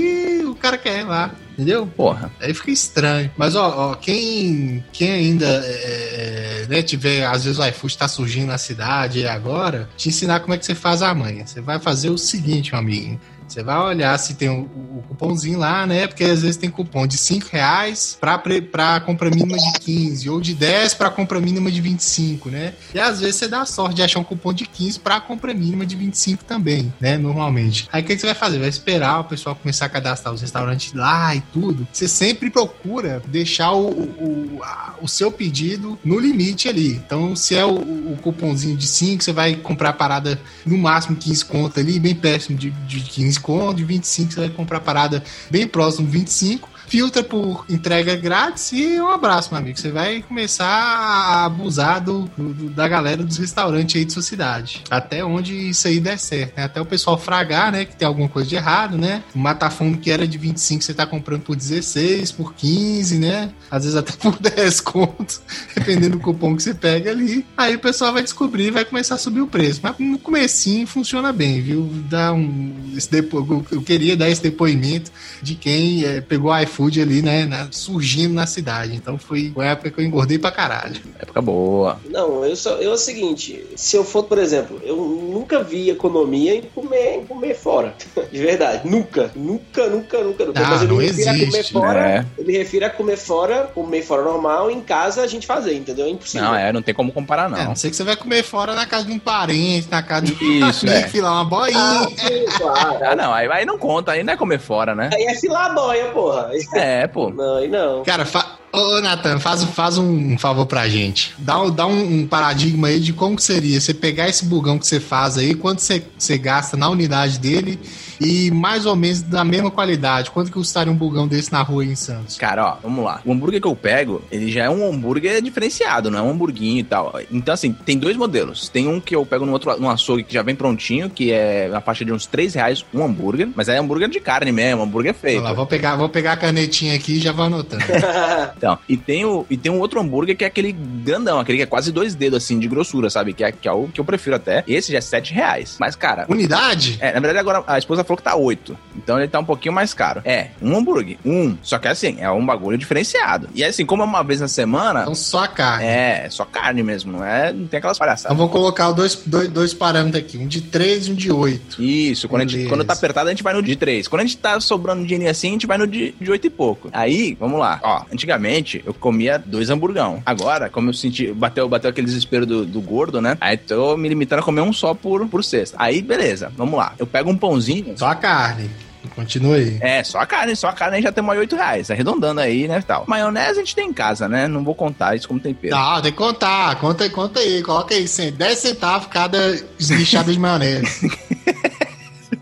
o cara quer lá. Entendeu? Porra. Aí fica estranho. Mas, ó, ó quem, quem ainda é, é, né, tiver, às vezes o iFood tá surgindo na cidade agora, te ensinar como é que você faz a manha. Você vai fazer o seguinte, meu amiguinho. Você vai olhar se tem o, cupomzinho lá, né? Porque às vezes tem cupom de 5 reais pra compra mínima de 15, ou de 10 pra compra mínima de 25, né? E às vezes você dá sorte de achar um cupom de 15 pra compra mínima de 25 também, né? Normalmente. Aí o que, você vai fazer? Vai esperar o pessoal começar a cadastrar os restaurantes lá e tudo. Você sempre procura deixar o, o, o seu pedido no limite ali. Então, se é o, o cupomzinho de 5, você vai comprar a parada no máximo 15 conto ali, bem péssimo de, de 15 conto, de 25 você vai comprar parada bem próximo de 25. Filtra por entrega grátis e um abraço, meu amigo. Você vai começar a abusar do, do- da galera dos restaurantes aí de sua cidade. Até onde isso aí der certo, né? Até o pessoal fragar, né? Que tem alguma coisa de errado, né? O matafundo que era de 25, você tá comprando por 16, por 15, né? Às vezes até por 10 contos, dependendo do cupom que você pega ali. Aí o pessoal vai descobrir e vai começar a subir o preço. Mas no comecinho funciona bem, viu? Dá um, esse depo... Eu queria dar esse depoimento de quem eh, pegou o iFood ali, né? na- surgindo na cidade. Então foi foi a época que eu engordei pra caralho. Época boa. Não, eu só, eu é o seguinte, se eu for, por exemplo, eu nunca vi economia em comer, em comer fora. De verdade. Nunca. Nunca, nunca, nunca, nunca. Ah, Mas eu não me refiro a comer existe, fora. né? Eu me refiro a comer fora, comer fora normal, em casa a gente fazer, entendeu? É impossível. Não, é, não tem como comparar, É, não. não sei que você vai comer fora na casa de um parente, na casa de Isso, um é. amigo, filar uma boinha. Ah, sim, claro. Ah, não, aí, aí não conta, aí não é comer fora, né? Aí é filar a boia, porra. É, pô. Não, aí não. Cara, fa... ô Nathan, faz, faz um favor pra gente. Dá, um- dá um, um paradigma aí de como que seria você pegar esse bugão que você faz aí, quanto você, você gasta na unidade dele e mais ou menos da mesma qualidade. Quanto que custaria um bugão desse na rua aí em Santos? Cara, ó, vamos lá. O hambúrguer que eu pego, ele já é um hambúrguer diferenciado, não é um hamburguinho e tal. Então, assim, tem dois modelos. Tem um que eu pego no outro, no açougue que já vem prontinho, que é na faixa de uns 3 reais um hambúrguer, mas é hambúrguer de carne mesmo, hambúrguer feito. Lá, vou pegar, vou pegar a canetinha aqui e já vou anotando. Então, e tem, o, e tem um outro hambúrguer que é aquele grandão, aquele que é quase dois dedos, assim, de grossura, sabe? Que é, que é o que eu prefiro até. Esse já é 7 reais. Mas, cara, Unidade? é, na verdade agora a esposa falou que tá 8. Então ele tá um pouquinho mais caro. É, um hambúrguer. Um. Só que assim, é um bagulho diferenciado. E assim, como é uma vez na semana, Então só a carne. é só carne mesmo, não é? Não tem aquelas palhaçadas. Então vamos colocar dois, dois, dois parâmetros aqui, um de 3 e um de 8. Isso, quando, a gente, quando tá apertado, a gente vai no de 3. Quando a gente tá sobrando dinheiro assim, a gente vai no de, de 8 e pouco. Aí, vamos lá. Ó, antigamente eu comia dois hamburgão. Agora, como eu senti, bateu, bateu aquele desespero do, do gordo, né? Aí tô me limitando a comer um só por, por cesta. Aí, beleza, vamos lá. Eu pego um pãozinho. Só a carne. Continua aí. É, só a carne, só a carne aí já tem mais 8 reais, arredondando aí, né, tal. Maionese a gente tem em casa, né? Não vou contar isso como tempero. Não, tem que contar. Conta aí, conta aí. Coloca aí, 100, 10 centavos cada esguichada de maionese.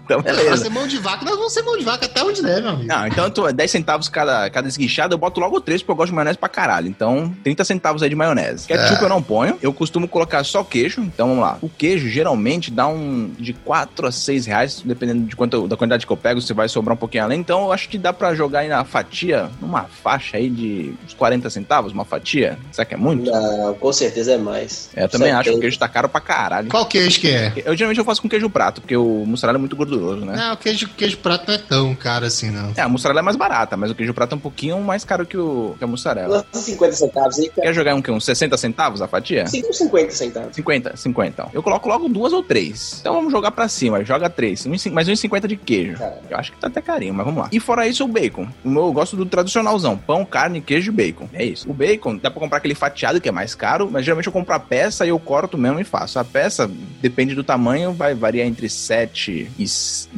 Então, Nós beleza. ser mão de vaca, nós vamos ser mão de vaca até onde der, meu amigo. Não, então tô 10 centavos cada, cada esguichada, eu boto logo 3 porque eu gosto de maionese pra caralho. Então, 30 centavos aí de maionese. Ketchup eu não ponho, eu costumo colocar só queijo. Então vamos lá. O queijo geralmente dá um de 4 a 6 reais, dependendo de quanto, da quantidade que eu pego, se vai sobrar um pouquinho além. Então eu acho que dá pra jogar aí na fatia, numa faixa aí de uns 40 centavos, uma fatia. Será que é muito? Não, com certeza é mais. É, eu também acho, o 70. queijo tá caro pra caralho. Qual queijo que é? Eu geralmente eu faço com queijo prato, porque o mussarela é muito gorduroso, né? Não, o queijo, queijo prato não é tão caro assim, não. É, a mussarela é mais barata, mas o queijo prato é um pouquinho mais caro que, o, que a mussarela. Lança 50 centavos aí, cara. Quer jogar um, quê? uns 60 centavos a fatia? 5,50 centavos. 50, 50 então. Eu coloco logo duas ou três. Então vamos jogar pra cima, joga três. Um e mais 1,50 de queijo. Cara. Eu acho que tá até carinho, mas vamos lá. E fora isso, o bacon. O meu, eu gosto do tradicionalzão: pão, carne, queijo e bacon. É isso. O bacon, dá pra comprar aquele fatiado que é mais caro, mas geralmente eu compro a peça e eu corto mesmo e faço. A peça, depende do tamanho, vai variar entre 7 e.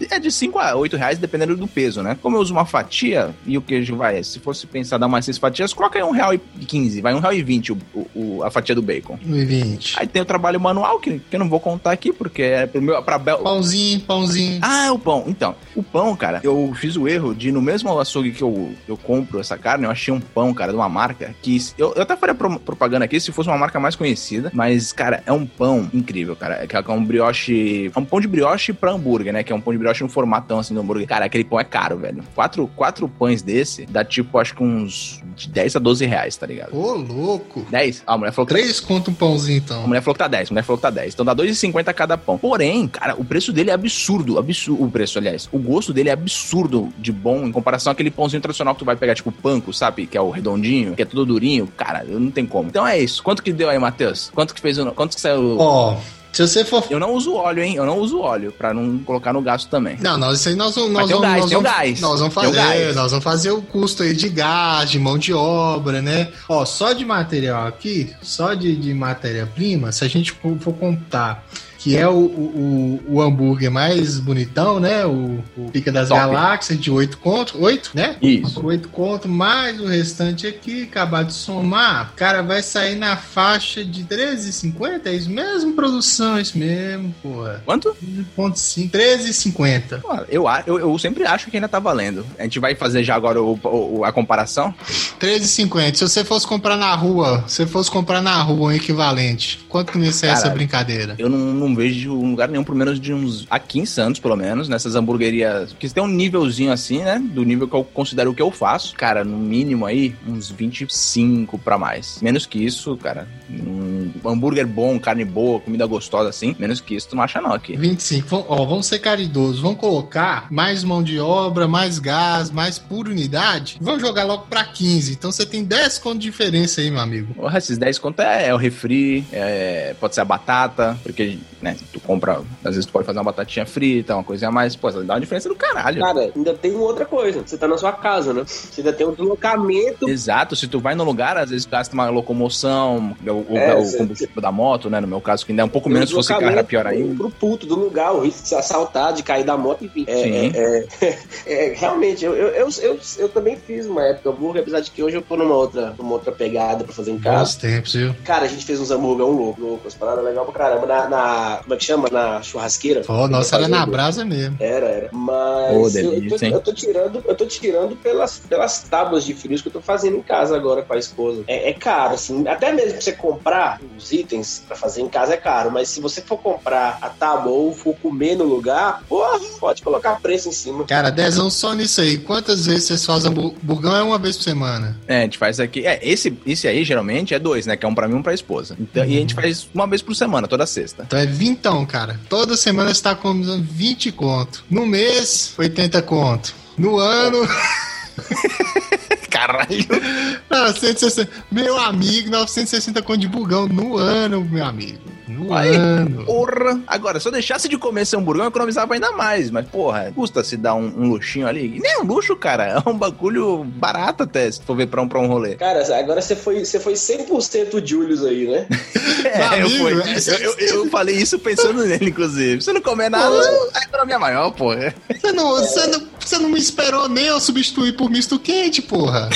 É de 5 a 8 reais, dependendo do peso, né? Como eu uso uma fatia e o queijo vai, se fosse pensar dar mais 6 fatias, coloca aí um real e 15, vai um real e 20 o, o- a fatia do bacon. 1,20. Aí tem o trabalho manual, que, que eu não vou contar aqui, porque é pro meu. Pra Bel... Pãozinho, pãozinho. Ah, o pão. Então, o pão, cara, eu fiz o erro de, no mesmo açougue que eu, eu compro essa carne, eu achei um pão, cara, de uma marca que. Eu, eu até faria pro- propaganda aqui se fosse uma marca mais conhecida, mas, cara, é um pão incrível, cara. É que é um brioche. É um pão de brioche pra hambúrguer, né? Que é um pão de brioche no formatão assim do hambúrguer. Cara, aquele pão é caro, velho. Quatro, quatro pães desse dá tipo, acho que uns de 10 a 12 reais, tá ligado? Ô, louco. 10? Ah, a mulher falou que Três conto um pãozinho, a então. mulher falou que tá 10, a mulher falou que tá 10. Então dá 2,50 cada pão. Porém, cara, o preço dele é absurdo. Absurdo. O preço, aliás. O gosto dele é absurdo de bom em comparação àquele pãozinho tradicional que tu vai pegar, tipo, panko, sabe? Que é o redondinho, que é tudo durinho. Cara, eu não tem como. Então é isso. Quanto que deu aí, Matheus? Quanto que fez o. Quanto que saiu. Ó, se você for. Eu não uso óleo, hein? Eu não uso óleo, pra não colocar no gasto também. Não, nós, isso aí nós, nós o vamos. gás, nós vamos- gás. Nós vamos fazer. gás. Nós vamos fazer o custo aí de gás, de mão de obra, né? Ó, só de material aqui, só de, de matéria-prima, se a gente for for contar. Que é o, o, o- hambúrguer mais bonitão, né? O, o Pica das Top. Galáxias de 8 conto. 8, né? Isso. 8 conto, mais o restante aqui, acabar de somar, cara, vai sair na faixa de 13,50, é isso mesmo, produção, é isso mesmo, porra. Quanto? 13,5, 13,50. Pô, Eu, eu, eu sempre acho que ainda tá valendo. A gente vai fazer já agora o- o- a comparação. 13,50. Se você fosse comprar na rua, se você fosse comprar na rua um equivalente, quanto que sai essa Caralho. brincadeira? Eu não, não vejo um lugar nenhum, pelo menos de uns. Aqui em Santos, pelo menos, nessas hamburguerias. Que tem um nívelzinho assim, né? Do nível que eu considero o que eu faço. Cara, no mínimo aí, uns 25 pra mais. Menos que isso, cara. Um hambúrguer bom, carne boa, comida gostosa assim. Menos que isso, tu não acha não aqui. 25. Vão- Ó, vamos ser caridosos. Vamos colocar mais mão de obra, mais gás, mais por unidade. Vamos jogar logo pra 15. Então você tem 10 conto de diferença aí, meu amigo. Porra, esses 10 conto é, é o refri, é- pode ser a batata, porque, né, tu compra, às vezes tu pode fazer uma batatinha frita, uma coisinha a mais, pô, dá uma diferença do caralho. Cara, ainda tem outra coisa. Você tá na sua casa, né? Você ainda tem um deslocamento. Exato, se tu vai no lugar, às vezes gasta uma locomoção, É, o cê- combustível da moto, né? No meu caso, que ainda é um pouco menos, se fosse carro deslocamento era pior ainda. Pro puto do lugar, o risco de ser assaltado, de cair da moto, enfim. É, Sim. é- é- é, realmente, eu, eu, eu, eu, eu também fiz uma época hambúrguer, apesar de que hoje eu tô numa outra, numa outra pegada pra fazer em casa. Bons tempos, viu? Cara, a gente fez uns hambúrguer um louco, louco, as paradas legal pra caramba. Na, na- como é que chama? Na churrasqueira. Ó, nossa, era na hambúrguer. brasa mesmo. Era, era. Mas Ô, eu, eu delícia, tô, eu tô tirando, eu tô tirando pelas, pelas tábuas de frios que eu tô fazendo em casa agora com a esposa. É, é caro, assim. Até mesmo pra você comprar os itens pra fazer em casa é caro, mas se você for comprar a tábua ou for comer no lugar, porra, pode colocar preço em cima. Cara, dezão só nisso aí. Quantas vezes vocês fazem bu- burgão? É uma vez por semana. É, a gente faz aqui. É, esse, esse aí geralmente é dois, né? Que é um pra mim e um pra esposa. Então, E a gente faz uma vez por semana, toda sexta. Então é vintão, cara. Toda semana você tá economizando 20 conto. No mês, 80 conto. No ano, Caralho. 960. Meu amigo, 960 conto de burgão no ano, meu amigo. No Aí, ano. Porra! Agora, se eu deixasse de comer esse hamburgão, eu economizava ainda mais. Mas, porra, custa se dar um, um luxinho ali. E nem é um luxo, cara. É um bagulho barato até, se for ver pra um, pra um rolê. Cara, agora você foi, você foi 100% Julius aí, né? É, eu, amigo, fui- é- eu, eu- eu falei isso pensando nele, inclusive. Se eu não comer nada, a economia é maior, porra. Você não, você, não, você não me esperou nem eu substituir por misto quente, porra.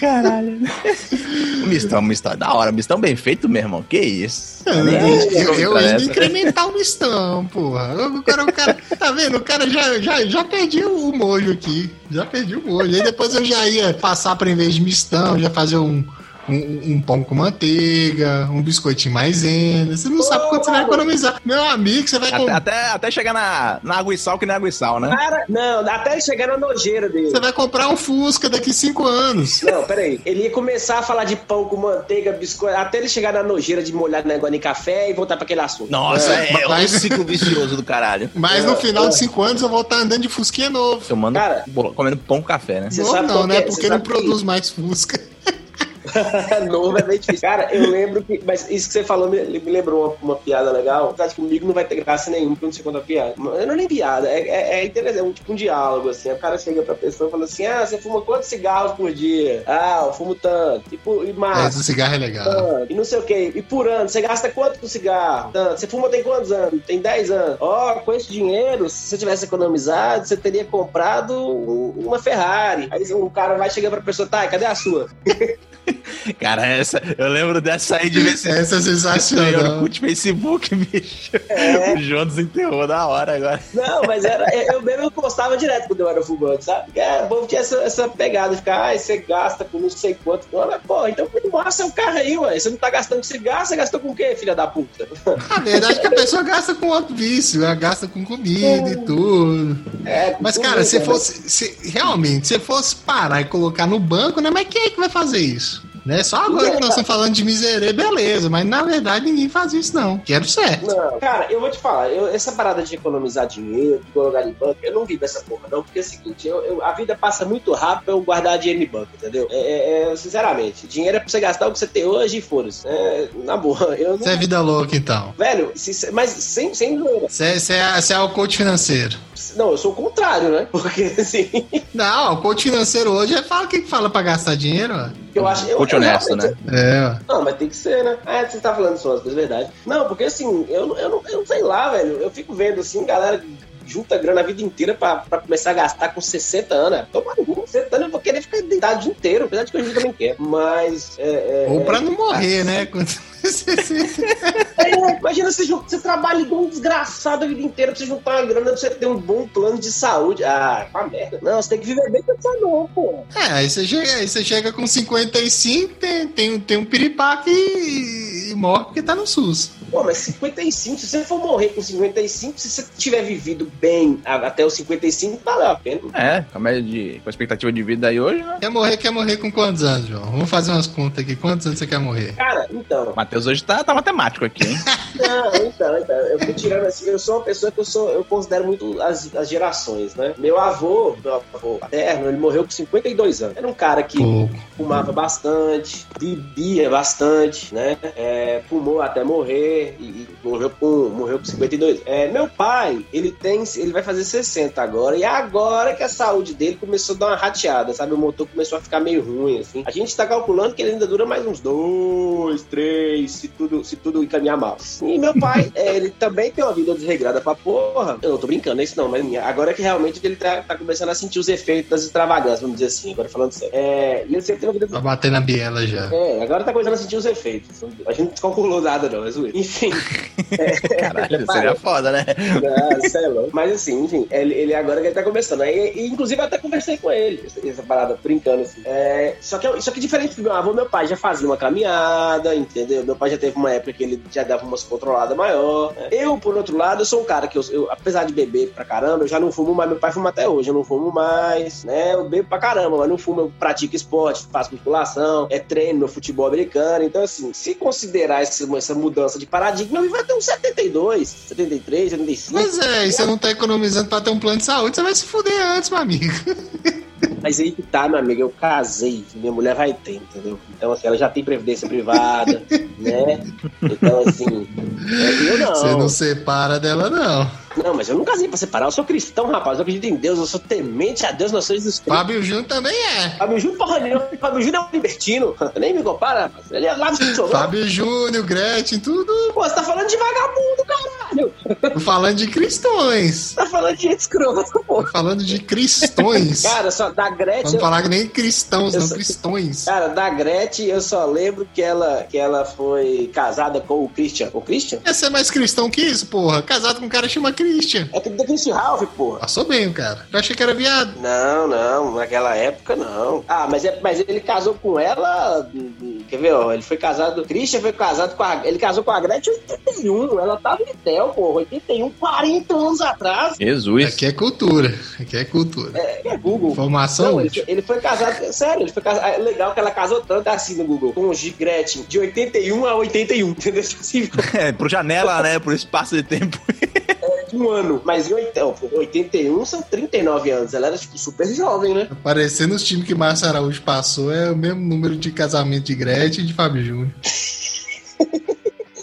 Caralho. O mistão, o mistão é da hora. Mistão bem feito, meu irmão. Que isso? Eu, Nem- eu, essa. incrementar o mistão, porra. O cara, o cara, tá vendo? O cara já, já, já perdi o mojo aqui. Já perdi o mojo. Aí depois eu já ia passar pra, em vez de mistão, já fazer um, um, um pão com manteiga, um biscoitinho maisena. Você não sabe quanto você vai economizar. Meu amigo, você vai Até, com- até, até chegar na, na água e sal, que nem água e sal, né? Cara, não, até ele chegar na nojeira dele. Você vai comprar um Fusca daqui cinco anos. Não, peraí. Ele ia começar a falar de pão com manteiga, biscoito, até ele chegar na nojeira de molhar negócio em café e voltar pra aquele assunto. Nossa, é, é um mas- ciclo vicioso do caralho. Mas no final de cinco anos eu vou estar andando de Fusquinha novo. Eu mando Cara. comendo pão com café, né? Você Novo sabe não, por né? quê? Porque Você não produz mais Fusca. Novo é bem difícil. Cara, eu lembro que. Mas isso que você falou me, me lembrou uma, uma piada legal. Apesar de que comigo não vai ter graça nenhuma, porque eu não sei contar piada. Mas Não é nem piada, é, é, é interessante, é um, tipo um diálogo, assim. O cara chega pra pessoa e fala assim: Ah, você fuma quantos cigarros por dia? Ah, eu fumo tanto. Tipo, e massa. Esse cigarro é legal. tanto, E não sei o que. E por ano, você gasta quanto com cigarro? Tanto. Você fuma tem quantos anos? Tem 10 anos. Ó, com esse dinheiro, se você tivesse economizado, você teria comprado um- uma Ferrari. Aí um cara vai chegar pra pessoa, tá, e cadê a sua? Cara, essa, eu lembro dessa aí de ver se Essa é eu sensacional. no Facebook, bicho. O João desenterrou da hora agora. Não, mas era, eu mesmo postava direto quando eu era fumante, sabe? É, o povo tinha essa, essa pegada de ficar, ai, você gasta com não sei quanto. Mas, pô, então é o carro aí, ué. Você não tá gastando com cigarro, você gastou com o quê, filha da puta? A verdade é que a pessoa gasta com outro vício, ela gasta com comida e tudo. É, Mas, tudo cara, se né? fosse. Se, realmente, se fosse parar e colocar no banco, né? Mas quem é que vai fazer isso? Né? Só agora que nós estamos falando de miserê, beleza. Mas na verdade ninguém faz isso, não. Quero certo. Não, cara, eu vou te falar, eu- essa parada de economizar dinheiro, de colocar em banco, eu não vivo essa porra, não, porque é o seguinte, eu- eu- a vida passa muito rápido pra eu guardar dinheiro em banco, entendeu? É, é- é, sinceramente, dinheiro é pra você gastar o que você tem hoje e foda-se. É, na boa, eu não. Você é vida louca, então. Velho, se- mas sem, sem zoeira. Você é, você é, o coach financeiro. Não, eu sou o contrário, né? Porque assim, Não, o coach financeiro hoje é fala quem que fala pra gastar dinheiro, ó. eu acho. Eu, eu honesto, né? É. Não, mas tem que ser, né? Ah, você tá falando só as coisas verdade. Não, porque assim, eu, não- eu, não, eu não sei lá, velho. Eu fico vendo assim, galera junta grana a vida inteira pra, pra começar a gastar com 60 anos. Toma no cu, 60 anos eu vou querer ficar deitado o dia inteiro, apesar de que hoje eu também quero. Mas. É, é, Ou pra é- não morrer, né? Quando você- É, imagina você, você trabalha igual um desgraçado a vida inteira pra você juntar uma grana pra você ter um bom plano de saúde. Ah, uma merda. Não, você tem que viver bem com essa não, pô. É, aí você chega, aí você chega com 55, tem, tem, tem um piripaque e, e morre porque tá no SUS. Pô, mas 55, se você for morrer com 55, se você tiver vivido bem até os 55, valeu a pena. É, com a média de. com a expectativa de vida aí hoje, né? Quer morrer, quer morrer com quantos anos, João? Vamos fazer umas contas aqui. Quantos anos você quer morrer? Cara, então. O Matheus hoje tá, tá matemático aqui, hein? Não, então, então. Eu fui tirando assim. Eu sou uma pessoa que eu sou. Eu considero muito as, as gerações, né? Meu avô, meu avô paterno, ele morreu com 52 anos. Era um cara que Pouco. fumava bastante, bebia bastante, né? É, fumou até morrer e, e morreu com morreu com 52. É, meu pai, ele tem, ele vai fazer 60 agora e é agora que a saúde dele começou a dar uma rateada, sabe? O motor começou a ficar meio ruim assim. A gente tá calculando que ele ainda dura mais uns dois, três, se tudo se tudo encaminhar mal. E meu pai, é, ele também tem uma vida desregrada pra porra. Eu não tô brincando, é isso não, mas agora que realmente ele tá, tá começando a sentir os efeitos das extravagâncias, vamos dizer assim, agora falando sério. É, ele sempre tem uma vida Vai bater na biela já. é, agora tá começando a sentir os efeitos. A gente não calculou nada, não, é zoeira. Enfim. Caralho, seria foda, né? Ah, é louco. Mas assim, enfim, ele, ele agora que ele tá começando. Aí, e, inclusive, eu até conversei com ele, essa, essa parada, brincando assim. É, só, que, só que diferente do meu avô, meu pai já fazia uma caminhada, entendeu? Meu pai já teve uma época que ele já dava umas controladas maior. né? Eu, por outro lado, eu sou um cara que eu, eu, apesar de beber pra caramba, eu já não fumo mais. Meu pai fuma até hoje, eu não fumo mais, né? Eu bebo pra caramba, mas não fumo, eu pratico esporte, faço musculação, é treino, meu futebol americano. Então, assim, se considerar essa, essa mudança de paradigma, ele vai ter uns 72, 73, 75. Mas é, e você não tá economizando pra ter um plano de saúde, você vai se fuder antes, meu amigo. Mas aí que tá, meu amigo, eu casei, minha mulher vai ter, entendeu? Então, assim, ela já tem previdência privada, né? Então, assim, eu não. Você não separa dela, não. Não, mas eu não casei pra separar, eu sou cristão, rapaz, eu acredito em Deus, eu sou temente a Deus, nós somos Cristo. Fábio Júnior também é. Fábio Júnior, porra nenhuma, Fábio Júnior é um libertino, nem me compara, rapaz, ele é lá do seu Fábio Júnior, Gretchen, tudo. Pô, você tá falando de vagabundo, caralho. Tô falando de cristões. Tá falando de gente escrota, pô. Tô falando de cristões. Cara, só da Gretchen... Vamos falar que nem cristãos, Eu não só- cristões. Cara, da Gretchen, eu só lembro que ela, que ela foi casada com o Christian. O Christian? Quer ser mais cristão que isso, porra? Casado com um cara chama Christian. É aquele da Christian Ralph, porra. Passou bem, cara. Eu achei que era viado. Não, não, naquela época não. Ah, mas, é, mas ele casou com ela. Quer ver, ó? Ele foi casado. Christian foi casado com a. Ele casou com a Gretchen em 81. Ela tava em Tel, porra. 81, 40 anos atrás. Jesus. Aqui é cultura. Aqui é cultura. É, é Google. Informação Não, ele, ele foi casado. Sério, ele foi casado. É legal que ela casou tanto assim no Google. Com o G- Gretchen, de 81 a 81. Entendeu? É, pro janela, né? Por espaço de tempo. um ano. Mas em 80, pô, 81 são 39 anos. Ela era, tipo, super jovem, né? Aparecendo os times que Márcio Araújo passou é o mesmo número de casamento de Gretchen e de Fábio Júnior.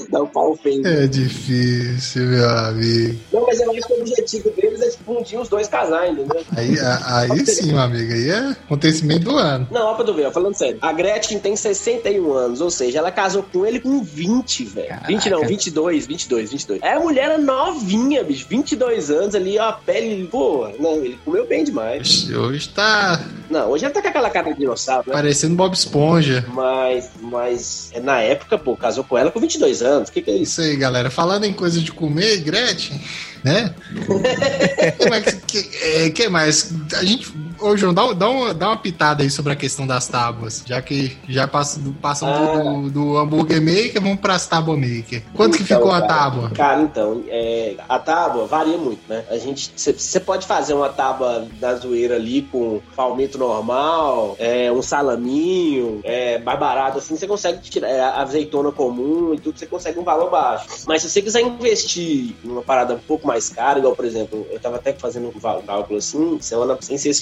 Dá um pau feio. É difícil, meu amigo. Não, mas eu acho que o objetivo deles um dia os dois casar, entendeu? Aí, aí sim, meu amigo. Aí é acontecimento do ano. Não, ó pra tu ver, ó, falando sério. A Gretchen tem 61 anos, ou seja, ela casou com ele com 20, velho. Caraca. 20 não, 22, 22, 22. É, a mulher era novinha, bicho. 22 anos ali, ó, a pele, pô, não, ele comeu bem demais. Hoje, hoje tá Não, hoje ela tá com aquela cara de dinossauro, né? parecendo Bob Esponja. Mas, mas, é, na época, pô, casou com ela com 22 anos. O que que é isso? Isso aí, galera. Falando em coisa de comer, Gretchen, né? que, mais, que, é, que mais? A gente. Ô, João, dá, dá, uma, dá uma pitada aí sobre a questão das tábuas. Já que já passa, passam Ah. do, do hambúrguer maker, vamos pras tábua maker. Quanto que Então, ficou a cara, tábua? Cara, então, é, a tábua varia muito, né? A gente, você pode fazer uma tábua da zoeira ali com palmito normal, é, um salaminho, é, mais barato assim, você consegue tirar é, azeitona comum e tudo, você consegue um valor baixo. Mas se você quiser investir em uma parada um pouco mais cara, igual, por exemplo, eu tava até fazendo um cálculo assim, semana, sem ser esse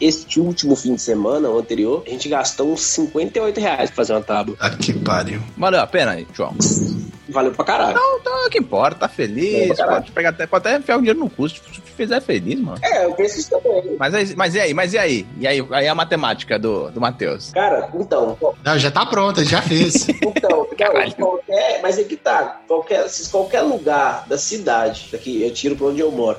este último fim de semana, o anterior, a gente gastou uns 58 reais pra fazer uma tábua. Ah, que pariu. Valeu a pena aí, João. Valeu pra caralho. Não, então é o que importa, tá É, feliz. Pode, pegar até, pode até enfiar o dinheiro no custo. Se te fizer feliz, mano. É, eu penso isso também. Mas, aí- mas e aí? Mas e aí? E aí, aí a matemática do, do Matheus? Cara, então, Não, já tá pronta, já fez. Então, não, qualquer, mas é que tá, qualquer, se qualquer lugar da cidade, daqui eu tiro pra onde eu moro.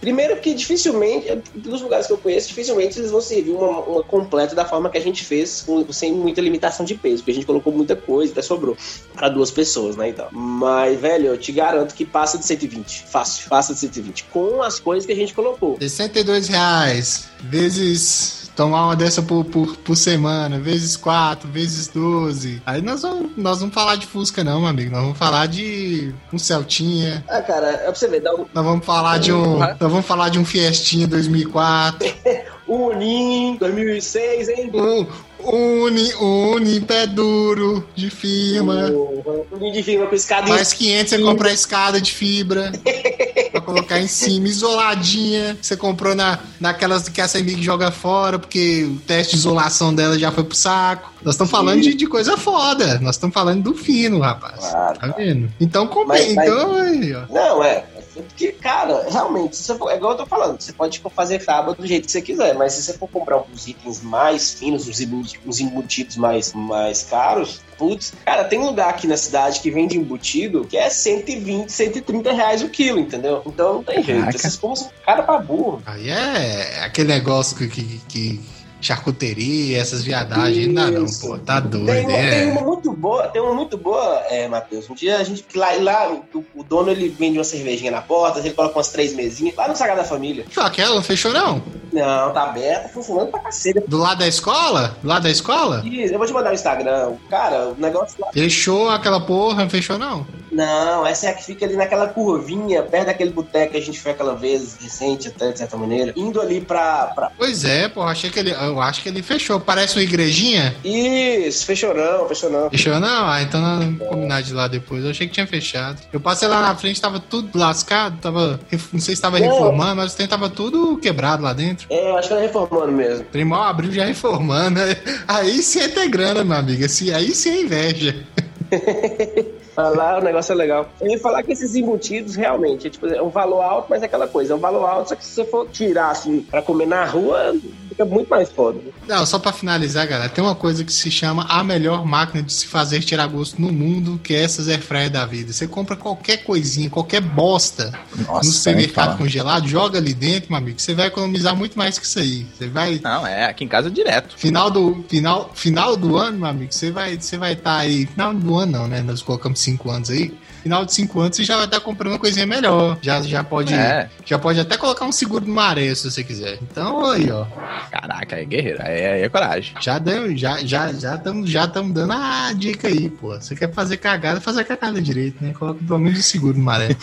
Primeiro que dificilmente, dos lugares que eu conheço, dificilmente eles vão servir uma, uma completa da forma que a gente fez, com- sem muita limitação de peso, porque a gente colocou muita coisa, até sobrou pra duas pessoas, né, então. Mas, velho, eu te garanto que passa de 120, fácil, passa de 120, com as coisas que a gente colocou. 62 reais, vezes. Tomar uma dessa por, por, por semana, vezes 4, vezes 12. Aí nós vamos, nós vamos falar de Fusca, não, meu amigo. Nós vamos falar de um Celtinha. Ah, cara, é pra você ver, um Nós vamos falar de um. Nós vamos falar de um Fiestinha 2004. Unim 2006, hein? Um Uni, Uni, pé duro, de firma. Unim de firma com escadinha. Mais 500 você compra a escada de fibra. pra colocar em cima, isoladinha. Você comprou na, naquelas que a Semig joga fora, porque o teste de isolação dela já foi pro saco. Nós estamos falando de, de coisa foda. Nós estamos falando do fino, rapaz. Claro. Tá vendo? Então, come, Mas- mas- então aí, ó. Não, é. Porque, cara, realmente, se você for, é igual eu tô falando, você pode fazer tábua do jeito que você quiser, mas se você for comprar uns itens mais finos, uns embutidos, uns embutidos mais, mais caros, putz, cara, tem lugar aqui na cidade que vende embutido que é 120, 130 reais o quilo, entendeu? Então não tem jeito. Caraca. Esses são cara pra burro. Aí é aquele negócio que. que, que charcuteria, essas viadagens, não pô. Tá doido, Tem uma, tem é. uma muito boa, tem uma muito boa, é, Matheus. Um dia a gente lá, lá o, o dono ele vende uma cervejinha na porta, ele coloca umas três mesinhas lá no Sagrada Família. Aquela não fechou, não? Não, tá aberto, funcionando pra cacete. Do lado da escola? Do lado da escola? Isso, eu vou te mandar o Instagram. Cara, o negócio lá. Fechou aquela porra, não fechou não. Não, essa é a que fica ali naquela curvinha, perto daquele boteco que a gente foi aquela vez, recente até, de certa maneira. Indo ali pra. pra... Pois é, porra, achei que ele. Eu acho que ele fechou. Parece uma igrejinha. Isso, fechou não, fechou não. Fechou não? Ah, então nós vamos combinar de lá depois. Eu achei que tinha fechado. Eu passei lá na frente, tava tudo lascado, tava. Não sei se tava Não. reformando, mas tem tava tudo quebrado lá dentro. É, eu acho que ela reformando mesmo. Tem mal abriu já reformando. Aí sim é ter grana, meu amigo. Assim, aí sim é inveja. Lá o negócio é legal. Eu ia falar que esses embutidos realmente é, tipo, é um valor alto, mas é aquela coisa, é um valor alto, só que se você for tirar assim pra comer na rua, fica muito mais foda. Não, só pra finalizar, galera, tem uma coisa que se chama a melhor máquina de se fazer tirar gosto no mundo, que é essas airfryer da vida. Você compra qualquer coisinha, qualquer bosta Nossa, no supermercado fala. congelado, joga ali dentro, meu amigo, você vai economizar muito mais que isso aí. Você vai Não, é, aqui em casa é direto. Final do, final, final do ano, meu amigo, você vai estar você vai tá aí. Final do ano não, né? Nós colocamos cinco anos aí. Final de cinco anos você já vai estar comprando uma coisinha melhor. Já, já, pode, É. já pode até colocar um seguro no maré se você quiser. Então, aí, ó. Caraca, é guerreiro. É, é coragem. Já deu, já já já estamos já tamo dando a dica aí, pô. Você quer fazer cagada, fazer cagada direito, né? Coloca pelo menos o seguro no maré.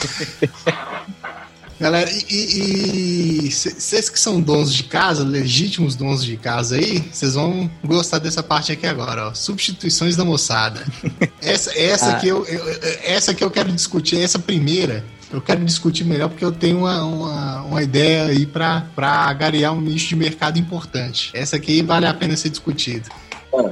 Galera, e vocês que são donos de casa, legítimos donos de casa aí, vocês vão gostar dessa parte aqui agora, ó. Substituições da moçada. Essa, essa, Ah. que eu, eu- essa que eu quero discutir, essa primeira, eu quero discutir melhor porque eu tenho uma, uma, uma ideia aí pra agariar um nicho de mercado importante. Essa aqui vale a pena ser discutida.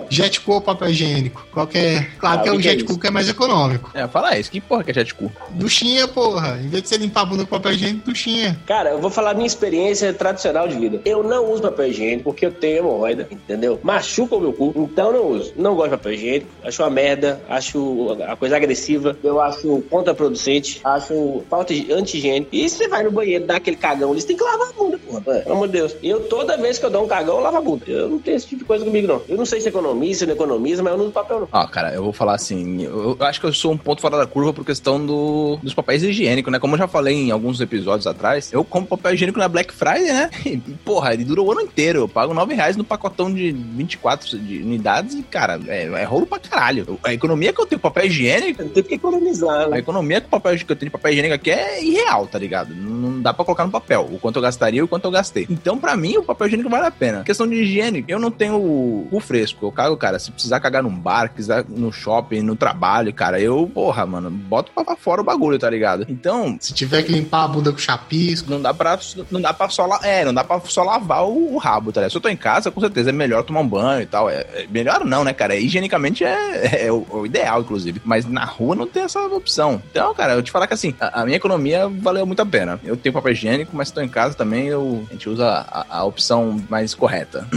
Jet Cool ou papel higiênico? Qual que é? Claro Ah, que é o é Jet? Cool que é mais econômico. É, fala isso. Que porra que é jet cu? Duchinha, porra. Em vez de você limpar a bunda com papel higiênico, duchinha. Cara, eu vou falar minha experiência tradicional de vida. Eu não uso papel higiênico porque eu tenho hemorroida, entendeu? Machuca o meu cu, então não uso. Não gosto de papel higiênico, acho uma merda, acho a coisa agressiva, eu acho contraproducente, acho falta de anti-higiene. E se você vai no banheiro dar aquele cagão ali, você tem que lavar a bunda, porra. Pelo amor de Deus. Eu toda vez que eu dou um cagão, eu lavo a bunda. Eu não tenho esse tipo de coisa comigo, não. Eu não sei se economiza, não economiza, mas eu não uso papel, não. Ó, cara, eu vou falar assim, eu, acho que eu sou um ponto fora da curva por questão do, dos papéis higiênicos, né? Como eu já falei em alguns episódios atrás, eu compro papel higiênico na Black Friday, né? E, porra, ele dura o ano inteiro. Eu pago 9 reais no pacotão de 24 de unidades e, cara, é, é rolo pra caralho. A economia que eu tenho papel higiênico, Eu tenho que economizar, a né? economia que, o papel, que eu tenho de papel higiênico aqui é irreal, tá ligado? Não dá pra colocar no papel o quanto eu gastaria e o quanto eu gastei. Então, pra mim, o papel higiênico vale a pena. Questão de higiene, eu não tenho o fresco. Eu cago, cara, se precisar cagar num bar, quiser no shopping, no trabalho, cara, eu, porra, mano, boto pra fora o bagulho, tá ligado? Então, Se tiver que limpar a bunda com chapisco. não dá pra, não dá pra só, é, não dá pra só lavar o, o rabo, tá ligado? Se eu tô em casa, com certeza é melhor tomar um banho e tal. É, é melhor não, né, cara? Higienicamente é, é o, o ideal, inclusive. Mas na rua não tem essa opção. Então, cara, eu te falar que assim, a, a minha economia valeu muito a pena. Eu tenho papel higiênico, mas se tô em casa também, eu, a gente usa a, a opção mais correta.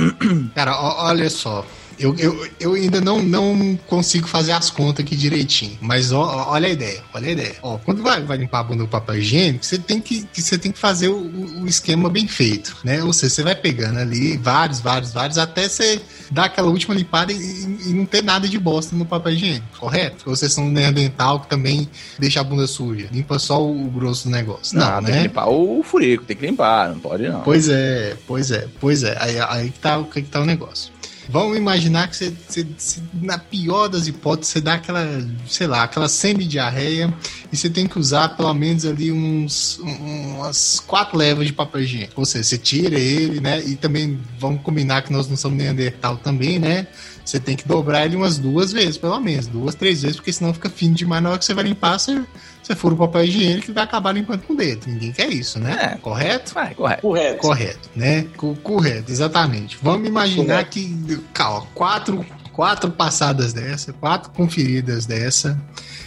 Cara, olha só. Eu, eu, eu ainda não, não consigo fazer as contas aqui direitinho. Mas ó, olha a ideia, olha a ideia. Ó, quando vai, vai limpar a bunda com papel higiênico, você tem que, você tem que fazer o, o esquema bem feito, né? Ou seja, você vai pegando ali vários, vários, vários, até você dar aquela última limpada e, e- não ter nada de bosta no papel higiênico, correto? Ou vocês são um neandertal que também deixa a bunda suja, limpa só o, grosso do negócio. Não, tem que né? limpar o furico, tem que limpar, não pode não. Pois é, pois é, pois é. Aí, aí que, tá, que tá o negócio. Vamos imaginar que você, você- na pior das hipóteses, você dá aquela, sei lá, aquela semi-diarreia e você tem que usar pelo menos ali uns, um- umas quatro levas de papel higiênico. Ou seja, você tira ele, né? E também vamos combinar que nós não somos neandertal também, né? Você tem que dobrar ele umas duas vezes, pelo menos, duas, três vezes, porque senão fica fino demais na hora que você vai limpar, você, você fura o papel higiênico e vai acabar limpando com o dedo. Ninguém quer isso, né? É. Correto? Vai, correto. Correto. Correto, né? Co- Correto, exatamente. Vamos imaginar que, calma, quatro, quatro passadas dessa, quatro conferidas dessa,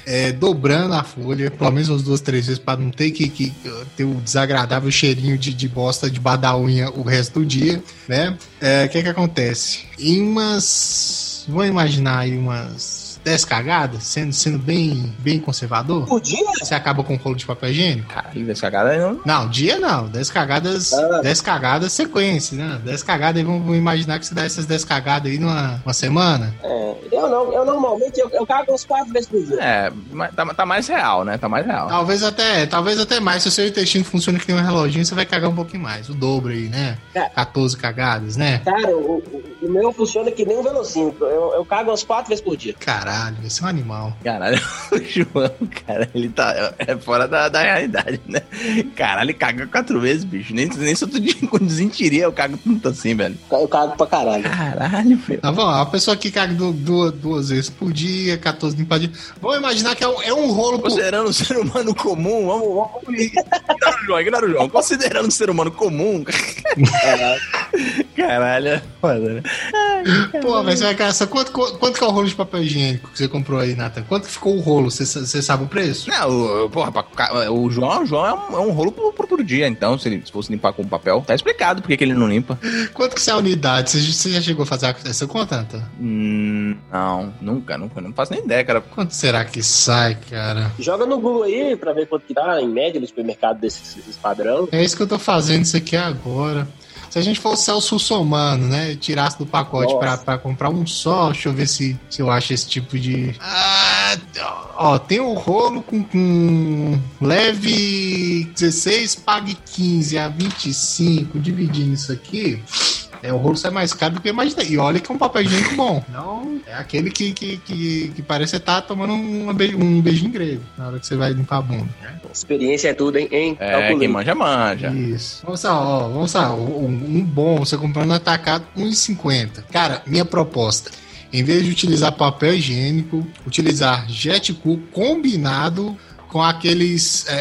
é, dobrando a folha, pelo menos umas duas, três vezes, para não ter que, que, ter o desagradável cheirinho de, de bosta de da unha o resto do dia, né? É, O que que acontece? Em umas, vamos imaginar aí umas 10 cagadas, sendo, sendo bem, bem conservador, Por dia? você acaba com um rolo de papel higiênico? Caralho, essa cagada aí não. Não, dia não. 10 cagadas, Ah. 10 cagadas sequência, né? 10 cagadas aí, vamos, imaginar que você dá essas 10 cagadas aí numa uma semana. É, eu não, eu normalmente eu, eu cago uns quatro vezes por dia. É, mas tá, tá mais real, né? Tá mais real. Talvez até, talvez até mais. Se o seu intestino funciona que nem um reloginho, você vai cagar um pouquinho mais. O dobro aí, né? É. 14 cagadas, né? Cara, o, o- o meu funciona que nem um velocímetro. Eu, eu cago umas quatro vezes por dia. Caralho, esse é um animal. Caralho, o João, cara, ele tá é fora da, da realidade, né? Caralho, ele caga quatro vezes, bicho. Nem, nem se eu desentiria, eu cago tanto assim, velho. Eu cago pra caralho. Caralho, velho. Tá bom, a pessoa que caga du- duas, duas vezes por dia, 14 limpas por dia. Vamos imaginar que é um, é um rolo por. Considerando um ser humano comum, vamos, vamos ignorar o João, ignora o João. Considerando um ser humano comum. Caralho, é foda, né? Pô, mas você vai gastar. Quanto, quanto que é o rolo de papel higiênico que você comprou aí, Nathan? Quanto que ficou o rolo? Você, sabe o preço? Não, o, porra, pra o João, o João é, um, é um rolo por, por, por dia, então, se ele se fosse limpar com papel, tá explicado por que ele não limpa. Quanto que é a unidade? Você, você já chegou a fazer essa conta, Nathan? Hum, não, nunca, nunca, não faço nem ideia, cara. Quanto será que sai, cara? Joga no Google aí pra ver quanto que dá em média no supermercado desses, desses padrão. É isso que eu tô fazendo isso aqui agora. Se a gente fosse Celso Somano, né? Tirasse do pacote Nossa. pra, pra comprar um só, deixa eu ver se, se eu acho esse tipo de. Ah, ó, tem o rolo com, com leve 16, pague 15 a 25, dividindo isso aqui. É, o rolo sai mais caro do que eu imaginei. E olha que é um papel higiênico bom. Não, é aquele que, que, que, que parece que você tá tomando um, be- um beijinho grego na hora que você vai limpar a bunda. Experiência é tudo, hein? hein? É, Calculei. quem manja, manja. Isso. Vamos lá, ó, vamos lá. Um, um bom, você comprando no atacado, 1,50. Cara, minha proposta. Em vez de utilizar papel higiênico, utilizar jet cool combinado com aqueles é,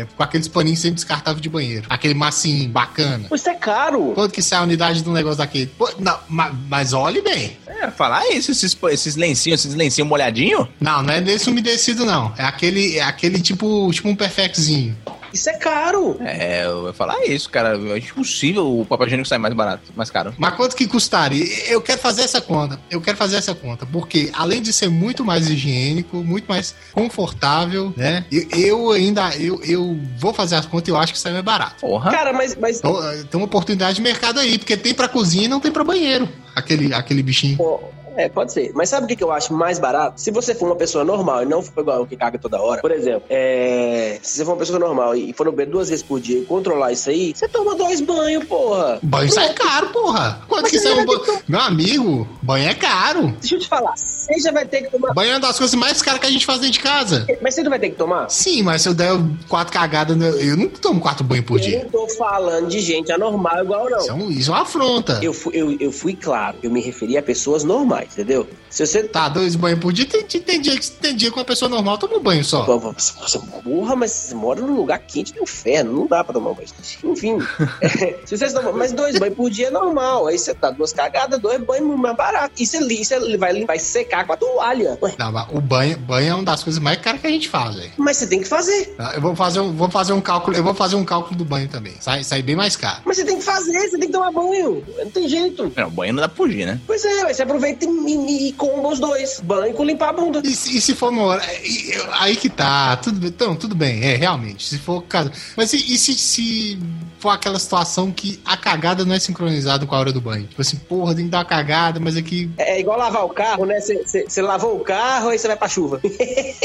é, com aqueles paninhos sempre descartáveis de banheiro. Aquele massinho bacana. Isso é caro. Quanto que sai a unidade de um negócio daquele? Pô, não, ma- mas olhe bem. É, falar isso, esses, esses lencinhos, esses lencinhos molhadinhos. Não, não é desse umedecido, não. É aquele, é aquele tipo, tipo um perfectzinho. Isso é caro. É, eu ia falar isso, cara. É impossível o papel higiênico sair mais barato, mais caro. Mas quanto que custaria? Eu quero fazer essa conta. Eu quero fazer essa conta. Porque além de ser muito mais higiênico, muito mais confortável, né? Eu, eu ainda eu, eu vou fazer as contas e eu acho que sai mais barato. Porra. Cara, mas, mas Então, eh, tem uma oportunidade de mercado aí, porque tem pra cozinha e não tem pra banheiro. Aquele, aquele bichinho. pô, é, pode ser. Mas sabe o que, eu acho mais barato? Se você for uma pessoa normal e não for igual que caga toda hora, por exemplo, é, se você for uma pessoa normal e for no banheiro duas vezes por dia e controlar isso aí, você toma dois banhos, porra. Banho sai caro, porra. Quanto Mas que sai um banho? Meu amigo, banho é caro. Deixa eu te falar, você já vai ter que tomar. Banho é uma das coisas mais caras que a gente faz dentro de casa. Mas você não vai ter que tomar? Sim, mas se eu der quatro cagadas, né, eu não tomo quatro banhos por Eu dia. não tô falando de gente anormal igual, não. Isso é, um- isso é uma afronta. Eu fui, eu, eu fui claro, eu me referi a pessoas normais, entendeu? Se você. Tá, dois banhos por dia, tem, tem, tem dia, que- tem dia que uma pessoa normal toma um banho só. Você, porra, mas você mora num lugar quente do inferno, não dá pra tomar um banho. Enfim, é, se você tomar, mas dois banhos por dia é normal. Aí você dá duas cagadas, dois banhos mais barato. E você, você vai, vai secar com a toalha. Ué, Não, mas o banho, banho é uma das coisas mais caras que a gente faz, velho. mas você tem que fazer. Tá, Eu vou fazer, um, vou fazer um cálculo, eu vou fazer um cálculo do banho também. Sai, sai bem mais caro. Mas você tem que fazer, você tem que tomar banho. Não tem jeito. Não, banho não dá pra fugir, né? Pois é, aí você aproveita e, e, e os dois. Banho com limpar a bunda. E, se- e se for uma hora. eu- Aí que tá. Tudo, então, tudo bem, é, realmente. Se for caso. Mas e, e se, se for aquela situação que a cagada não é sincronizada com a hora do banho? Tipo assim, porra, tem que dar uma cagada, mas aqui. É igual lavar o carro, né? Você- lavou o carro, aí você vai pra chuva.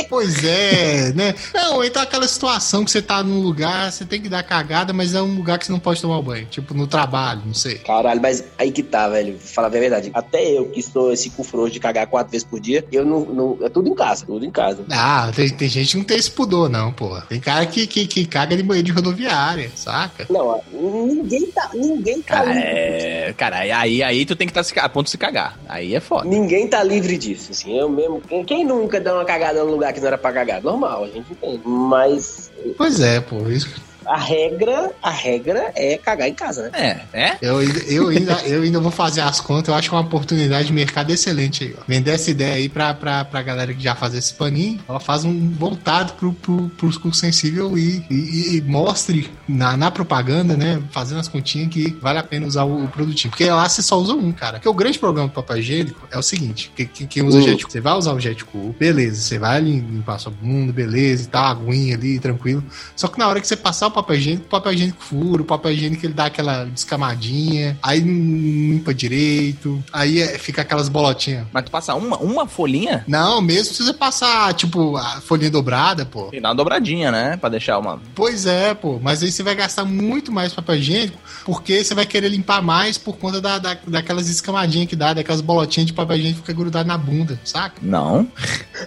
Pois é, né? Não, então aquela situação que você tá num lugar, você tem que dar cagada, mas é um lugar que você não pode tomar o banho. Tipo, no trabalho, não sei. Caralho, mas aí que tá, velho. Fala a verdade. Até eu que sou esse cu frouxo de cagar quatro vezes por dia, eu não, não. É tudo em casa, tudo em casa. Ah, tem, tem gente que não tem esse pudor, não, porra. Tem cara que, que, que caga de banheiro de rodoviária, saca? Não, ninguém tá. Ninguém tá Cara, livre. é. Cara, aí, aí tu tem que estar a ponto de se cagar. Aí é foda. Ninguém tá livre disso, assim. Eu mesmo. Quem, quem nunca dá uma cagada num lugar que não era pra cagar? Normal, a gente entende. Mas. Pois é, pô. Isso, a regra, a regra é cagar em casa, né? É, é? Eu, ainda- eu, ainda, eu ainda vou fazer as contas, eu acho que é uma oportunidade de mercado excelente aí, ó. Vender essa ideia aí pra, pra, pra galera que já faz esse paninho, ela faz um voltado pro, pro, pros cursos sensível e, e, e mostre na, na propaganda, né, fazendo as continhas que vale a pena usar o, o produtinho. Porque lá você só usa um, cara. Porque o grande problema do papel higiênico é o seguinte, que, que, quem usa Hum. jet você vai usar o jet cool, beleza, você vai ali limpar sua bunda, beleza, e tal, aguinha ali, tranquilo. Só que na hora que você passar o papel higiênico, papel higiênico fura, o papel higiênico ele dá aquela descamadinha, aí não limpa direito, aí é- fica aquelas bolotinhas. Mas tu passa uma, uma folhinha Não, mesmo se você passar, tipo, a folhinha dobrada, pô. e dá uma dobradinha, né? Pra deixar uma. Pois é, pô. Mas aí você vai gastar muito mais papel higiênico, porque você vai querer limpar mais por conta da, da- daquelas escamadinhas que dá, daquelas bolotinhas de papel higiênico que fica grudado na bunda, saca? Não.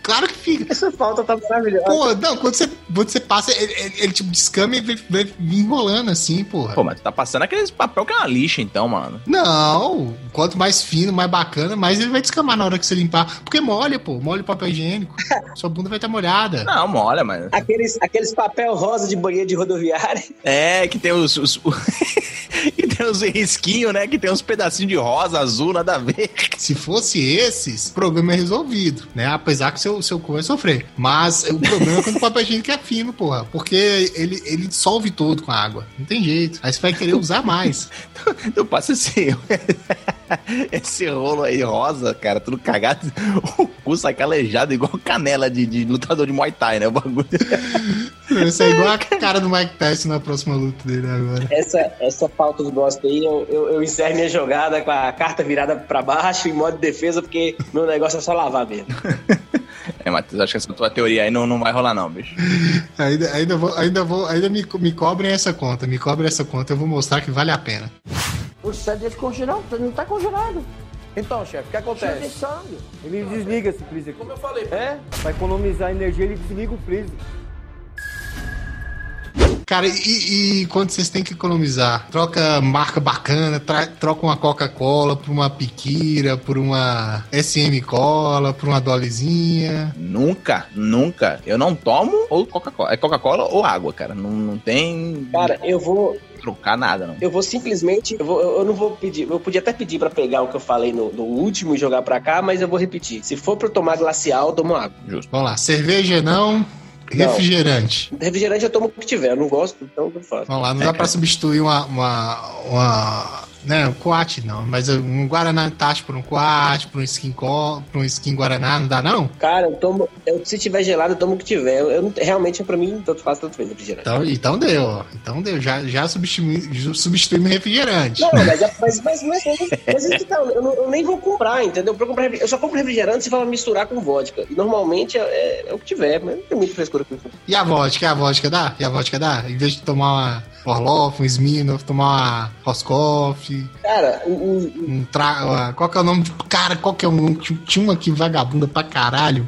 Claro que fica. Essa falta tá maravilhosa. Pô, não, quando você, quando você passa, ele, ele- ele, tipo descama e vai, vai enrolando assim, porra. Pô, mas tu tá passando aqueles papel que é uma lixa, então, mano. Não, quanto mais fino, mais bacana, mais ele vai descamar na hora que você limpar. Porque molha, pô, molha o papel higiênico. Sua bunda vai estar molhada. Não, molha, mas. Aqueles, aqueles papel rosa de banheiro de rodoviária. É, que tem os. os- que tem os risquinhos, né? Que tem uns pedacinhos de rosa, azul, nada a ver. Se fosse esses, o problema é resolvido, né? Apesar que seu, seu cu vai sofrer. Mas o problema é quando o papel higiênico é fino, porra. Porque ele, ele dissolve todo com a água. Não tem jeito. Aí você vai querer usar mais. Tu passa esse. esse rolo aí rosa, cara, tudo cagado. O cu sai calejado igual canela de, de lutador de Muay Thai, né? O bagulho. Isso é igual a cara do Mike Tyson na próxima luta dele agora. Essa, essa falta do gosto aí, eu, eu, eu encerro minha jogada com a carta virada pra baixo em modo de defesa, porque meu negócio é só lavar mesmo. É, Matheus, acho que essa tua teoria aí não, não vai rolar, não, bicho. Ainda, ainda vou, ainda vou, ainda me, me cobrem essa conta. Me cobrem essa conta, eu vou mostrar que vale a pena. O sangue deixa congelado, não tá congelado. Então, chefe, o que Cheio de acontece? sangue. Ele desliga esse freezer. Como eu falei. É, pra economizar energia, ele desliga o freezer. Cara, e, e quando vocês têm que economizar? Troca marca bacana, tra- troca uma Coca-Cola por uma Piquira, por uma SM Cola, por uma Dollyzinha. Nunca, nunca. Eu não tomo ou Coca-Cola. É Coca-Cola ou água, cara. Não, não tem Cara, eu vou, trocar nada, não. eu vou simplesmente. Eu, vou- eu não vou pedir. Eu podia até pedir pra pegar o que eu falei no, no último e jogar pra cá, mas eu vou repetir. Se for pra eu tomar glacial, eu tomo água. Justo. Vamos lá, cerveja não, refrigerante. Refrigerante eu tomo o que tiver. Eu não gosto, então eu faço. Vamos lá, não dá pra substituir uma, uma, uma né, um coate não, mas um Guaraná Antártico por um coate, por um skin, por um skin Guaraná, não dá não? Cara, eu tomo. Eu, se tiver gelado, eu tomo o que tiver. Eu, eu não- realmente, pra mim, tanto faz, tanto fez refrigerante. Então, então deu, ó. então deu, já, já substituí, substituímos refrigerante. Não, mas, é- mas, mas, mas, mas que tá, eu, não- eu nem vou comprar, entendeu? Pra comprar eu só compro refrigerante se for misturar com vodka. E normalmente é, é- é o que tiver, mas não tem muita frescura com isso. E a vodka, a vodka dá? E a vodka dá? Em vez de tomar uma Orloff, um Smirnoff, tomar uma Roscoff, Cara, o, o- um tra... uma- Qual que é o nome? Cara, qual que é o nome? Tinha uma aqui vagabunda pra caralho.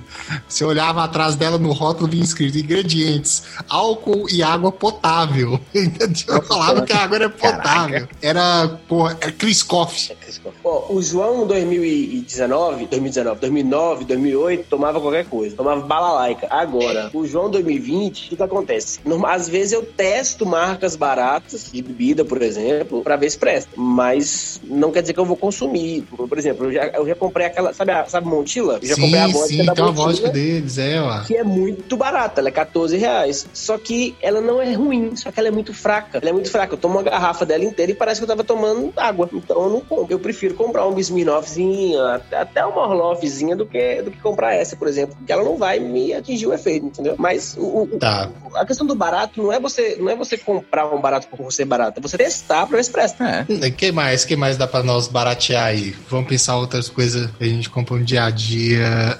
Você olhava atrás dela no rótulo vinha escrito ingredientes, álcool e água potável. Eu falava que a água era potável. Era, porra, era Chris Coffee. Ó, o João 2019, 2019, 2009, 2008 tomava qualquer coisa, tomava balalaica. Agora, o João 2020, o que, que acontece? Às vezes eu testo marcas baratas de bebida, por exemplo, pra ver se presta, mas não quer dizer que eu vou consumir. Por exemplo, eu já, eu já comprei aquela, sabe, a, sabe Montila? Eu já comprei a Sim, vodka sim, da uma Montila, vodka deles, é, ó. que é muito barata, ela é 14 reais. Só que ela não é ruim, só que ela é muito fraca. Ela é muito fraca. Eu tomo uma garrafa dela inteira e parece que eu tava tomando água. Então eu não compro. Eu prefiro comprar um Smirnoffzinho, até uma Orloffzinha do que, do que comprar essa, por exemplo. Porque ela não vai me atingir o efeito, entendeu? Mas o, o- Tá. a questão do barato não é você não é você comprar um barato por ser barato, é você testar pra ver se presta. É. que mais? que mais dá pra nós baratear aí? Vamos pensar outras coisas que a gente compra no dia a dia.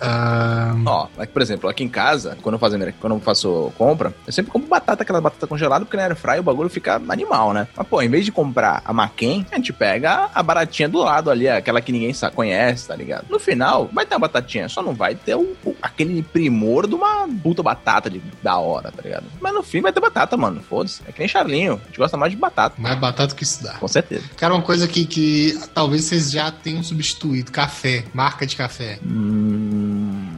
Ó, aqui, por exemplo, aqui em casa, quando eu, faço, quando eu faço compra, eu sempre compro batata, aquela batata congelada, porque na air fry o bagulho fica animal, né? Mas, pô, em vez de comprar a Maquin, a gente pega a baratinha do lado ali, aquela que ninguém sa- conhece, tá ligado? No final, vai ter uma batatinha, só não vai ter o, o- aquele primor de uma puta batata de, da hora, tá ligado? Mas no fim vai ter batata, mano, foda-se. É que nem Charlinho, a gente gosta mais de batata, mais batata que isso dá. com certeza. Cara, uma coisa que, que talvez vocês já tenham substituído: café, marca de café. Hum...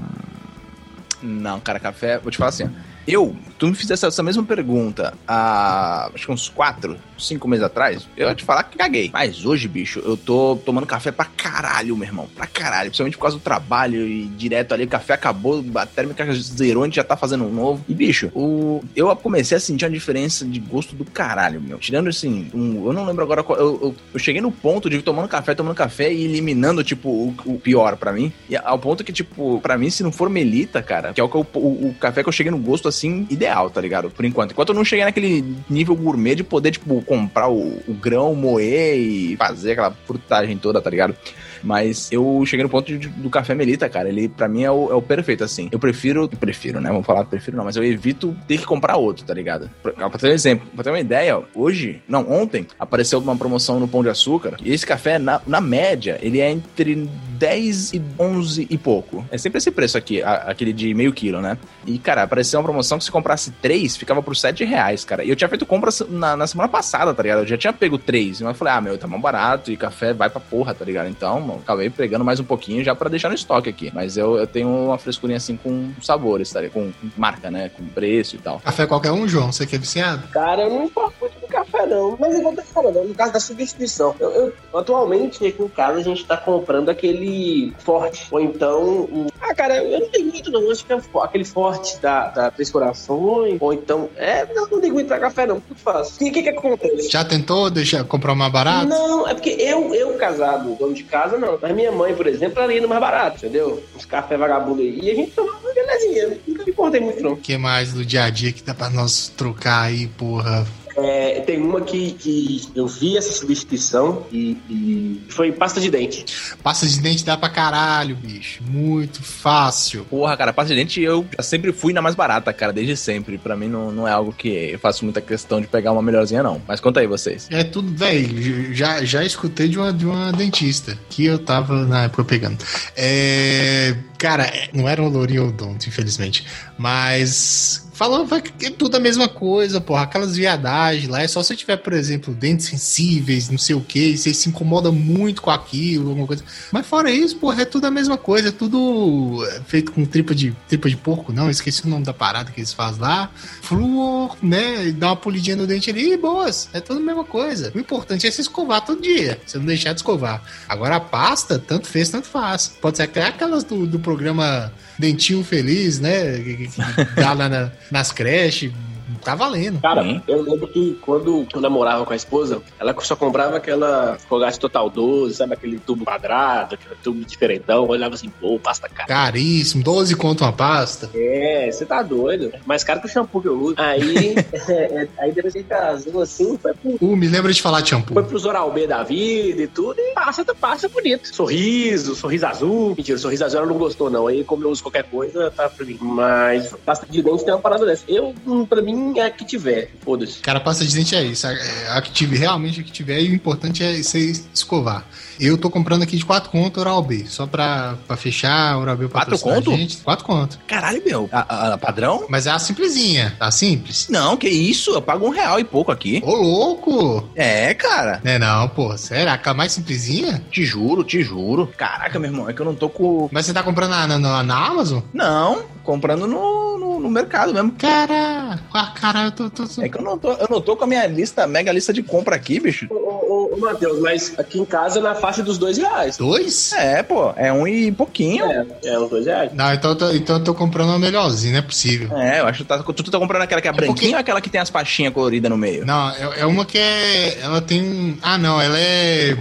Não, cara, café, vou te falar assim. Eu tu me fizesse essa mesma pergunta há acho que uns 4, 5 meses atrás, eu ia te falar que caguei. Mas hoje, bicho, eu tô tomando café pra caralho, meu irmão. Pra caralho. Principalmente por causa do trabalho e direto ali, o café acabou, a térmica zerou, a gente já tá fazendo um novo. E, bicho, o... eu comecei a sentir uma diferença de gosto do caralho, meu. Tirando assim, um... eu não lembro agora qual. Eu, eu, eu, cheguei no ponto de tomando café, tomando café e eliminando, tipo, o, o pior para mim. E ao ponto que, tipo, para mim, se não for melita, cara, que é o, o, o, café que eu cheguei no gosto assim, ideal, tá ligado? Por enquanto. Enquanto eu não cheguei naquele nível gourmet de poder, tipo, comprar o, o grão, moer e fazer aquela frutagem toda, tá ligado? Mas eu cheguei no ponto de, do café Melita, cara. Ele, para mim, é o, é o, perfeito, assim. Eu prefiro. Prefiro, né? Vamos falar prefiro não, mas eu evito ter que comprar outro, tá ligado? Pra, pra ter um exemplo, pra ter uma ideia, hoje, não, ontem, apareceu uma promoção no Pão de Açúcar. E esse café, na, na média, ele é entre 10 e 11 e pouco. É sempre esse preço aqui, a, aquele de meio quilo, né? E, cara, apareceu uma promoção que se comprasse 3, ficava por 7 reais, cara. E eu tinha feito compras na, na semana passada, tá ligado? Eu já tinha pego 3. Mas eu falei, ah, meu, tá mais barato e café vai pra porra, tá ligado? Então, mano, acabei pegando mais um pouquinho já para deixar no estoque aqui. Mas eu, eu tenho uma frescurinha assim com sabores, tá? Com marca, né? Com preço e tal. Café qualquer um, João? Você que é viciado? Cara, eu não importo muito do café, não. Mas eu tô falando, no caso da substituição. Eu, eu, atualmente, aqui em casa, a gente tá comprando aquele forte. Ou então. Um... Ah, cara, eu não ligo muito, não. Acho que é aquele forte da, da Três Corações. Ou então. É, não, não ligo muito pra café, não. Tudo fácil. E o que que acontece? Já tentou deixar, comprar mais barato? Não, é porque eu, eu casado, dono de casa, não. Mas minha mãe, por exemplo, ela ia no mais barato, entendeu? Os café vagabundo aí. E a gente tomava uma belezinha. Nunca me importei muito, não. O que mais do dia a dia que dá pra nós trocar aí, porra? É, tem uma que, que eu vi essa substituição e, e, foi pasta de dente. Pasta de dente dá pra caralho, bicho. Muito fácil. Porra, cara, pasta de dente eu sempre fui na mais barata, cara, desde sempre. Pra mim não, não é algo que eu faço muita questão de pegar uma melhorzinha, não. Mas conta aí vocês. É tudo, velho. Já, já escutei de uma, de uma dentista que eu tava na época pegando. É. Cara, não era um lourinho odonto, infelizmente. Mas Falando que é tudo a mesma coisa, porra. Aquelas viadagens lá. É só se tiver, por exemplo, dentes sensíveis, não sei o que, você se incomoda muito com aquilo, alguma coisa. Mas fora isso, porra, é tudo a mesma coisa. É tudo feito com tripa de, tripa de porco, não. Esqueci o nome da parada que eles fazem lá. Flúor, né? Dá uma polidinha no dente ali e boas. É tudo a mesma coisa. O importante é se escovar todo dia. Você não deixar de escovar. Agora a pasta, tanto fez, tanto faz. Pode ser até aquelas do, do programa Dentinho Feliz, né? Que, dá lá na, nas creches, tá valendo. Cara, Sim. eu lembro que quando eu namorava com a esposa, ela só comprava aquela Colgate Total 12, sabe? Aquele tubo quadrado, aquele tubo diferentão. Eu olhava assim, pô, pasta cara. Caríssimo, 12 conto uma pasta. É, você tá doido. Mais caro que o shampoo que eu uso. Aí, é, aí depois ele casou assim, foi pro... Uh, me lembra de falar de shampoo. Foi pros Oral B da vida e tudo, e passa, passa bonito. Sorriso, sorriso azul. Mentira, sorriso azul ela não gostou, não. Aí, como eu uso qualquer coisa, tá pra mim. Mas pasta de dente tem uma parada dessa. Eu, pra mim, é a que tiver. Foda-se. Cara, pasta de dente é isso. A, a que tiver, realmente a que tiver, e o importante é você escovar. Eu tô comprando aqui de 4 conto Oral B, só pra, pra fechar Oral B 4 conto? Gente. 4 conto. Caralho, meu. A, a, padrão? Mas é a simplesinha, tá simples. Não, que isso? Eu pago um real e pouco aqui. Ô, louco! É, cara. É não, pô. Será que a mais simplesinha? Te juro, te juro. Caraca, meu irmão, é que eu não tô com. Mas você tá comprando na, na, na Amazon? Não, comprando no, no, no mercado mesmo. Cara, ah, cara, eu tô, tô, tô, É que eu não tô, eu não tô com a minha lista, mega lista de compra aqui, bicho. Ô, ô, ô Matheus, mas aqui em casa na faixa dos dois reais. Dois? É, pô, é um e pouquinho. É, é uns dois reais. Não, então eu tô, então eu tô comprando uma melhorzinha, não é possível. É, eu acho que tá, tu, tá comprando aquela que é, é branquinha porque... ou aquela que tem as faixinhas coloridas no meio? Não, é, é uma que é. Ela tem. Ah, não, ela é.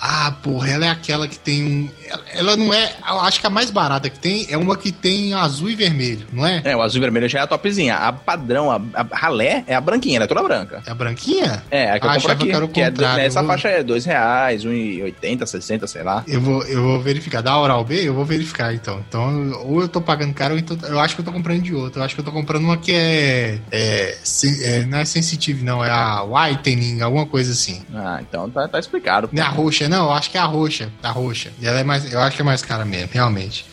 Ah, porra, ela é aquela que tem um. Ela não é. Eu acho que a mais barata que tem é uma que tem azul e vermelho, não é? É, o azul e vermelho já é a topzinha. A padrão, a, a ralé, é a branquinha, ela é toda branca. É a branquinha? É, a que eu compro aqui. Que, que é, nessa vou... faixa é dois reais, um e oitenta, sessenta, sei lá. Eu vou, eu vou verificar. Da Oral B, eu vou verificar então. Então, ou eu tô pagando caro, ou então, eu acho que eu tô comprando de outra. Eu acho que eu tô comprando uma que é. é, é não é sensitive, não. É a whitening, alguma coisa assim. Ah, então tá, tá explicado. Não é a não, eu acho que é a roxa. A roxa. E ela é mais. Eu acho que é mais cara mesmo, realmente.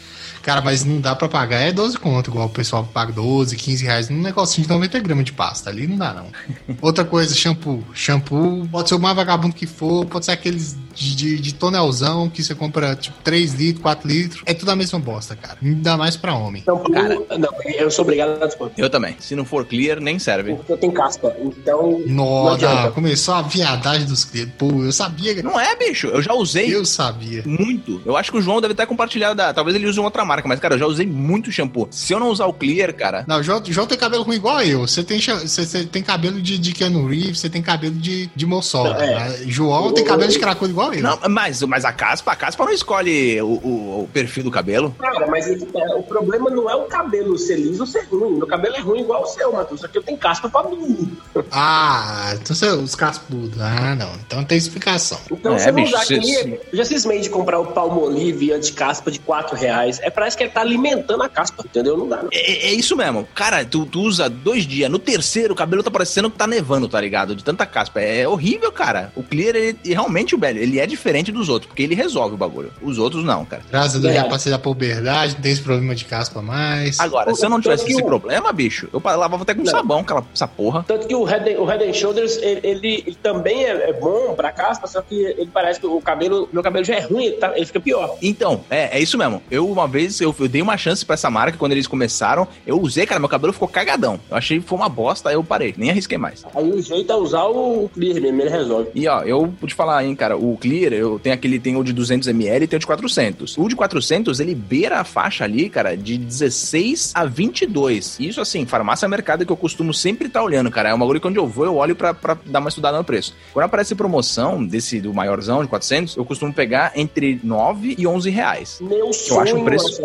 Cara, mas não dá pra pagar, é 12 conto, igual o pessoal paga 12, 15 reais num negocinho de 90 gramas de pasta. Ali não dá, não. Outra coisa, shampoo. Shampoo pode ser o mais vagabundo que for, pode ser aqueles de, de, de tonelzão que você compra tipo 3 litros, 4 litros. É tudo a mesma bosta, cara. Ainda mais pra homem. Então, Cara. não, eu sou obrigado a dispor. Eu também. Se não for clear, nem serve. Porque eu tenho caspa. Então. não Nossa, começou a viadagem dos clientes. Pô, eu sabia. Não é, bicho. Eu já usei Eu sabia. muito. Eu acho que o João deve ter compartilhado da. Talvez ele use uma outra marca, mas, cara, eu já usei muito shampoo. Se eu não usar o clear, cara. Não, o João, o João tem cabelo ruim igual eu. Você tem, você, você tem cabelo de, de Keanu Reeves, você tem cabelo de, de Mossol. É. né? João tem cabelo de cracudo igual eu. Não, mas, mas a caspa, a caspa não escolhe o, o- o perfil do cabelo. Cara, mas que tá, o problema não é o cabelo ser liso ou ser ruim. Meu cabelo é ruim igual o seu, Matheus. Só que eu tenho caspa pra burro. Ah, então você, os cascudos. Ah, não. Então tem explicação. Então, É, se eu não bicho, usar cê- aqui, eu já cismei de comprar o Palmolive anti-caspa de 4 reais. É, parece que ele tá alimentando a caspa, entendeu? Não dá, não. É, é isso mesmo. Cara, tu, tu usa dois dias. No terceiro, o cabelo tá parecendo que tá nevando, tá ligado? De tanta caspa. É horrível, cara. O clear, ele, realmente, velho, ele é diferente dos outros, porque ele resolve o bagulho. Os outros não, cara. Graças a Deus já passei da puberdade, não tem esse problema de caspa mais. Agora, se eu não tivesse esse o- problema, bicho, eu lavava até com Não. sabão, aquela, essa porra. Tanto que o Head, o head and Shoulders, ele, ele- ele também é, é bom pra caspa, só que ele parece que o cabelo, meu cabelo já é ruim, ele, tá- ele fica pior. Então, é, é isso mesmo. Eu, uma vez, eu, eu dei uma chance pra essa marca quando eles começaram. Eu usei, cara, meu cabelo ficou cagadão. Eu achei que foi uma bosta, aí eu parei. Nem arrisquei mais. Aí o jeito é usar o Clear mesmo, ele resolve. E ó, eu vou te falar, hein, cara, o Clear, eu tenho aquele, tem o de 200ml e tem o de 400. O de 400, ele beira a faixa ali, cara, de 16 a 22. Isso, assim, farmácia mercado que eu costumo sempre estar olhando, cara. É uma bagulho que onde eu vou, eu olho pra, pra dar uma estudada no preço. Quando aparece promoção desse, do maiorzão, de 400, eu costumo pegar entre 9 e 11 reais. Meu sonho acho um preço-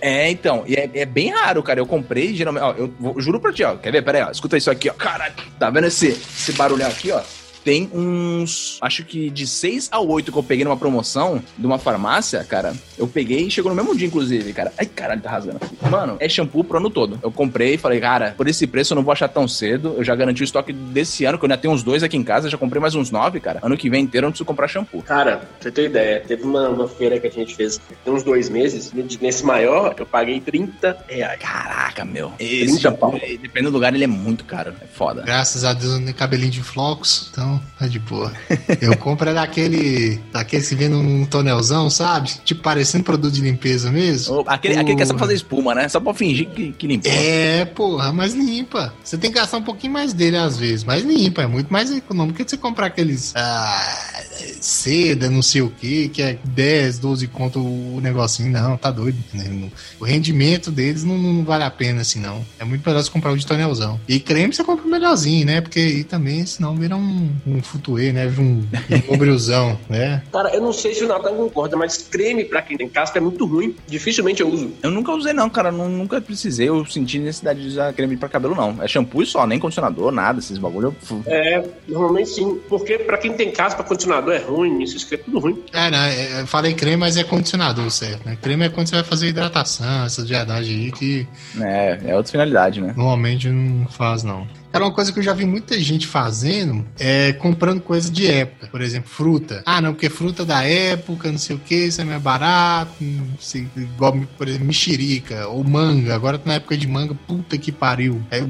É, então, e é, é bem raro, cara. Eu comprei, geralmente, ó, eu juro pra ti, ó. Quer ver? Pera aí, ó. Escuta isso aqui, ó. Caralho, tá vendo esse, esse barulhão aqui, ó? Tem uns, acho que de 6 a 8 que eu peguei numa promoção de uma farmácia, cara. Eu peguei e chegou no mesmo dia, inclusive, cara. Ai, caralho, tá rasgando. Mano, é shampoo pro ano todo. Eu comprei e falei, cara, por esse preço eu não vou achar tão cedo. Eu já garanti o estoque desse ano, que eu ainda tenho uns dois aqui em casa. Já comprei mais uns nove, cara. Ano que vem inteiro eu não preciso comprar shampoo. Cara, pra você ter ideia, teve uma, uma feira que a gente fez tem uns dois meses. Nesse maior, eu paguei 30 reais. Caraca, meu. Esse 30 shampoo, pau. dependendo do lugar, ele é muito caro. É foda. Graças a Deus eu não tenho cabelinho de flocos, então tá de boa. Eu compro é daquele. Daqueles que vem num tonelzão, sabe? Tipo parecendo produto de limpeza mesmo. Ô, Aquele, aquele que é só pra fazer espuma, né? Só pra fingir que, que limpou. É, porra, mas limpa. Você tem que gastar um pouquinho mais dele às vezes, mas limpa. É muito mais econômico que você comprar aqueles ah, seda, não sei o que, que é 10, 12 conto o negocinho. Não, tá doido. né? O rendimento deles não, não vale a pena assim, não. É muito melhor você comprar o de tonelzão. E creme você compra o melhorzinho, né? Porque aí também, senão vira um, um futuê, né? Um, um obrilzão, né? Cara, eu não sei se o Nathan concorda, mas creme pra quem tem caspa é muito ruim. Dificilmente eu uso. Eu nunca usei, não, cara. Nu- Nunca precisei. Eu senti necessidade de usar creme pra cabelo, não. É shampoo e só, nem condicionador, nada. Esses bagulho. eu- É, normalmente sim. Porque pra quem tem caspa, condicionador é ruim, isso é tudo ruim. É, não, é, eu falei creme, mas é condicionador, certo? Né? Creme é quando você vai fazer hidratação, essas viadagens aí que É, é outra finalidade, né? Normalmente não faz, não. Cara, uma coisa que eu já vi muita gente fazendo é comprando coisa de época. Por exemplo, fruta. Ah, não, porque fruta da época, não sei o que, isso é mais barato. Sei, igual, por exemplo, mexerica ou manga. Agora tá na época de manga, puta que pariu. É, eu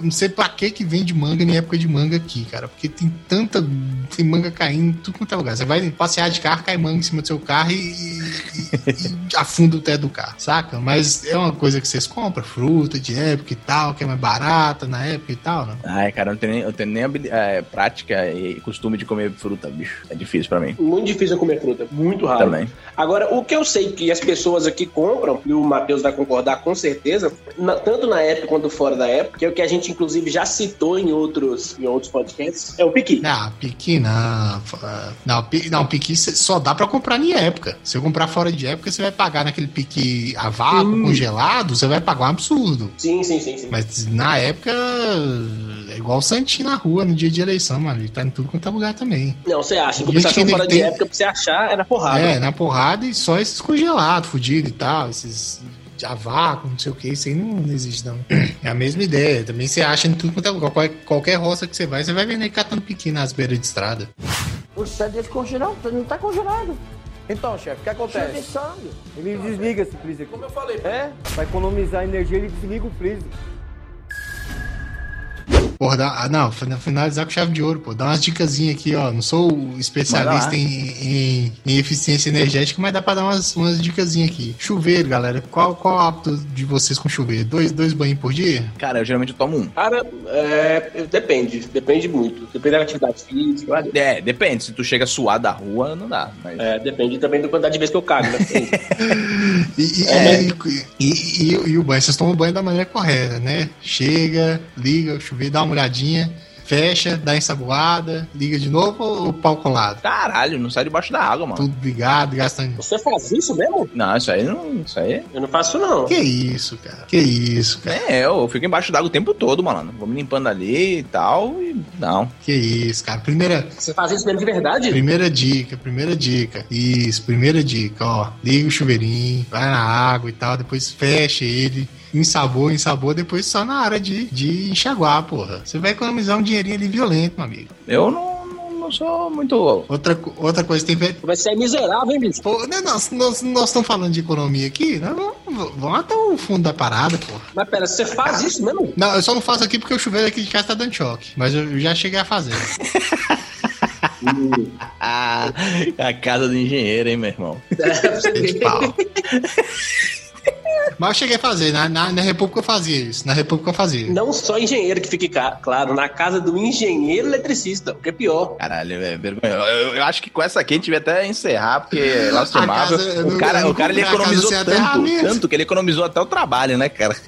não sei pra que que vende manga em época de manga aqui, cara. Porque tem tanta. Tem manga caindo tudo quanto é lugar. Você vai passear de carro, cai manga em cima do seu carro e, e- e afunda o teto do carro, saca? Mas é uma coisa que vocês compram, fruta de época e tal, que é mais barata na época e tal, não? Ai, cara, eu não tenho nem, eu tenho nem é, prática e costume de comer fruta, bicho. É difícil pra mim. Muito difícil eu comer fruta, muito raro. Também. Agora, o que eu sei que as pessoas aqui compram, e o Matheus vai concordar com certeza, na- tanto na época quanto fora da época, que é o que a gente inclusive já citou em outros, em outros podcasts, é o piqui. Ah, piqui não. Não, pi- não piqui só dá pra comprar em época. Se eu comprar fora de época, você vai pagar naquele piqui a vácuo, congelado, você vai pagar um absurdo. Sim, sim, sim, sim. Mas na época, é igual o Santinho na rua, no dia de eleição, mano. Ele tá em tudo quanto é lugar também. Não, você acha, em compensação fora tem- de época, pra você achar, era porrada. É, na porrada e só esses congelados, fudidos e tal, esses a vácuo, não sei o que, isso aí não, não existe, não. É a mesma ideia. Também você acha em tudo quanto é lugar. Qualquer, qualquer roça que você vai, você vai vender catando piqui nas beiras de estrada. O set é descongelado, não tá congelado. Então, chefe, o que acontece? sangue. Ele desliga esse freezer. Como eu falei. É, pra economizar energia, ele desliga o freezer. Porra, dá, ah, não, fin- finalizar com chave de ouro, pô. Dá umas dicasinhas aqui, ó. Não sou especialista em, em- em eficiência energética, mas dá pra dar umas, umas dicasinhas aqui. Chuveiro, galera. Qual, qual o hábito de vocês com chuveiro? Dois, dois banhos por dia? Cara, eu geralmente tomo um. Cara, é, depende, depende muito. Depende da atividade física, É, depende. Se tu chega a suar da rua, não dá. Mas... é, depende também da quantidade de vezes que eu cago, né? E, e, É. e, e- e- e o banho, vocês tomam banho da maneira correta, né? Chega, liga o chuveiro, dá uma olhadinha, fecha, dá ensaboada, liga de novo ou pau colado? Caralho, não sai debaixo da água, mano. Tudo ligado, gastando. Você faz isso mesmo? Não, isso aí não. Isso aí. Eu não faço, não. Que isso, cara? Que isso, cara? É, eu fico embaixo d'água o tempo todo, mano. Vou me limpando ali e tal. E não. Que isso, cara? Primeira, Você faz isso mesmo de verdade? primeira dica, primeira dica. Isso, primeira dica, ó. Liga o chuveirinho, vai na água e tal, depois fecha ele. Ensabor, ensabor, depois só na hora de, de enxaguar, porra. Você vai economizar um dinheirinho ali violento, meu amigo. Eu não, não, não sou muito. Outra, outra coisa, tem. ve- Vai ser miserável, hein, bicho? Pô, né, nós, nós, nós estamos falando de economia aqui, nós vamos, vamos até o fundo da parada, porra. Mas pera, você faz isso mesmo? Não, eu só não faço aqui porque o chuveiro aqui de casa tá dando choque. Mas eu eu já cheguei a fazer. Ah, a casa do engenheiro, hein, meu irmão. de pau. Mas eu cheguei a fazer, na, na, na República eu fazia isso. Na República eu fazia. Não só engenheiro que fique claro, na casa do engenheiro eletricista, o que é pior. Caralho, é vergonha. Eu, eu acho que com essa aqui a gente devia até encerrar, porque Last A Marvel, casa, eu o não- cara, não o cara ele economizou tanto, tanto que ele economizou até o trabalho, né, cara?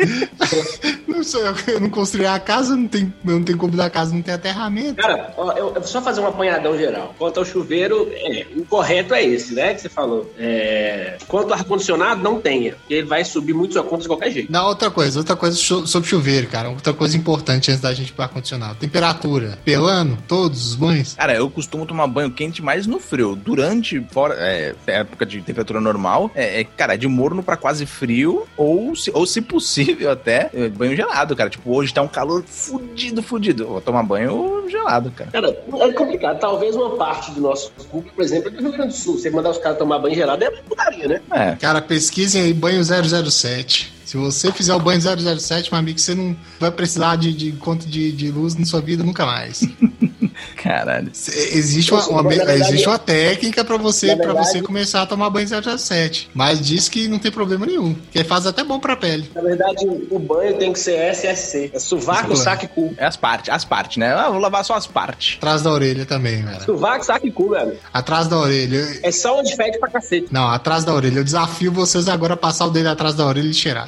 Não sou eu, não construí a casa, não tem, eu não tenho como da casa, não tem aterramento. Cara, ó, eu, eu vou só fazer um apanhadão geral. Quanto ao chuveiro, é, o correto é esse, né? Que você falou. É, quanto ao ar-condicionado, não tenha. Porque ele vai subir muito sua conta de qualquer jeito. Não, outra coisa, outra coisa so- sobre chuveiro, cara. Outra coisa importante antes da gente ir pro ar-condicionado. Temperatura. Pelando, todos os banhos. Cara, eu costumo tomar banho quente mais no frio. Durante, fora, é, época de temperatura normal, é, é, cara, de morno pra quase frio, ou se, ou se possível até, é, banho gelado, cara. Tipo, hoje tá um calor fudido, fudido. Eu vou tomar banho gelado, cara. Cara, é complicado. Talvez uma parte do nosso público, por exemplo, é do Rio Grande do Sul. Você mandar os caras tomar banho gelado é putaria, né? É, Cara, pesquisem aí banho 007. Se você fizer o banho 007, meu amigo, você não vai precisar de, de conta de, de luz na sua vida nunca mais. caralho. Cê- Existe uma, uma- verdade- existe uma técnica pra você, verdade- você começar a tomar banho 007. Mas diz que não tem problema nenhum. Que faz até bom pra pele. Na verdade, o banho tem que ser SSC. É sovaco, Isso, saco e cu. É as partes, as partes, né? Ah, vou lavar só as partes. Atrás da orelha também, velho. Sovaco, saco e cu, velho. Atrás da orelha. É só onde fede pra cacete. Não, atrás da orelha. Eu desafio vocês agora a passar o dedo atrás da orelha e cheirar.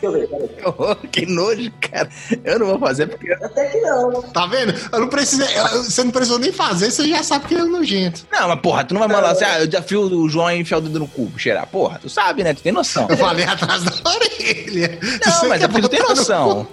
Peraí. que nojo, cara. Eu não vou fazer porque. Até que não. Tá vendo? Eu não precisei, eu- você não precisou nem fazer, você já sabe que ele é nojento. Não, mas porra, tu não vai mandar assim, ah, eu desafio o João a enfiar o dedo no cu, cheirar. Porra, tu sabe, né? Tu tem noção. Eu falei atrás da orelha. Não, Você mas é porque tu tem noção.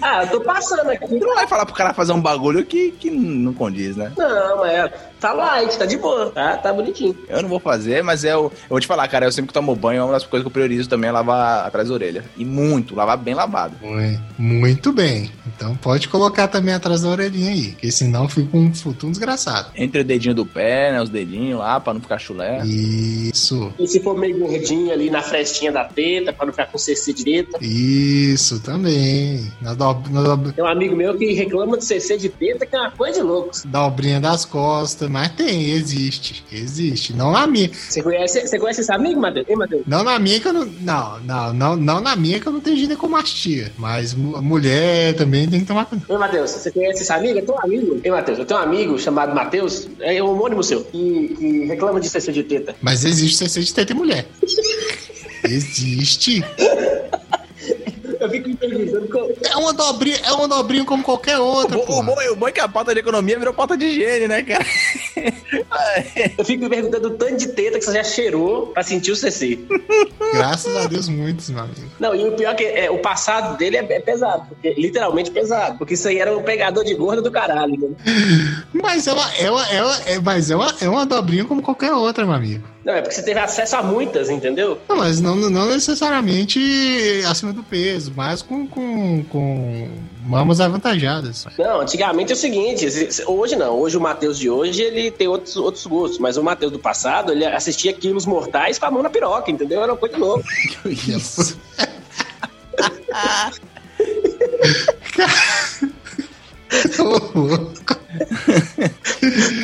Ah, eu tô passando aqui. Tu não vai falar pro cara fazer um bagulho que, que não condiz, né? Não, mas é, tá light, tá de boa, tá, tá bonitinho. Eu não vou fazer, mas é o- eu vou te falar, cara, eu sempre que tomo banho, uma das coisas que eu priorizo também é lavar atrás da orelha. E muito, lavar bem lavado. Muito, muito bem. Então pode colocar também atrás da orelhinha aí, porque senão fica um futuro desgraçado. Entre o dedinho do pé, né? Os dedinhos lá, pra não ficar chulé. Isso, E se for meio gordinho ali na frestinha da teta, pra não ficar com CC direita. isso também. Na, do, na do- Tem um amigo meu que reclama de CC de teta, que é uma coisa de louco. dobrinha das costas, mas tem, existe, existe. Não na minha, Você conhece, você conhece esse amigo, Matheus? Hein, Matheus? não na minha que eu não, não, não, não, não na minha que eu não tenho ginecomastia, mas mu- mulher também tem que tomar cuidado. Oi, Matheus, você conhece esse amigo? Eu tenho um amigo. Ei, Matheus, eu tenho um amigo chamado Matheus, é um homônimo seu, que, que reclama de CC de teta. Mas existe CC de teta em mulher. Existe. Eu fico me perguntando como... É uma dobrinha, é uma dobrinha como qualquer outra, O, bom, o bom é que a pauta de economia virou pauta de higiene, né, cara? Eu fico me perguntando o tanto de teta que você já cheirou pra sentir o CC. Graças a Deus, muitos, meu amigo. Não, e o pior é que é, o passado dele é, é pesado, porque, literalmente pesado. Porque isso aí era um pegador de gorda do caralho. Né? Mas é é uma, é uma, é, mas é uma, é uma dobrinha como qualquer outra, meu amigo. Não, é porque você teve acesso a muitas, entendeu? Não, mas não, não necessariamente acima do peso, mas com, com, com mamas avantajadas. Não, antigamente é o seguinte, hoje não, hoje o Matheus de hoje ele tem outros, outros gostos, mas o Matheus do passado ele assistia quilos mortais com a mão na piroca, entendeu? Era uma coisa louca. Isso. Louco.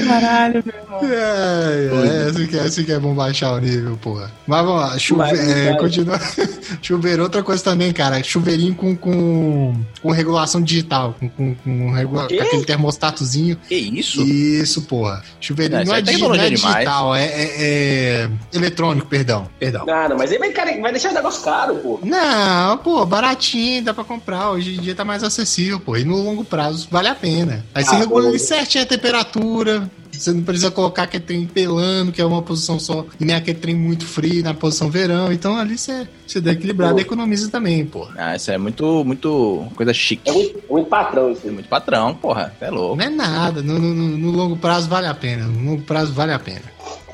Caralho, meu irmão. É, é, esse, que, esse que é bom baixar o nível, porra. Mas vamos lá, chuve, Mas, é, continua. Chuveiro, outra coisa também, cara. Chuveirinho com, com, com regulação digital. Com, com, com, regula- com aquele termostatozinho. Que isso? Isso, porra. Chuveirinho Não, não, é, é di- tecnologia não é demais. digital, é, é- é eletrônico, perdão. Perdão. Ah, não, mas aí vai, cara, vai deixar o negócio caro, pô. Não, pô, baratinho, dá pra comprar. Hoje em dia tá mais acessível, pô. E no longo prazo vale a pena. Aí você Ah, regula pô. ali certinho a temperatura. Você não precisa colocar aquele trem pelando, que é uma posição só, e nem aquele trem muito frio na posição verão. Então ali você, você dá equilibrado Pô. e economiza também, pô. Ah, isso é muito, muito coisa chique. É muito, muito patrão isso. É muito patrão, porra. É louco. Não é nada. No, no- no longo prazo vale a pena. No longo prazo vale a pena.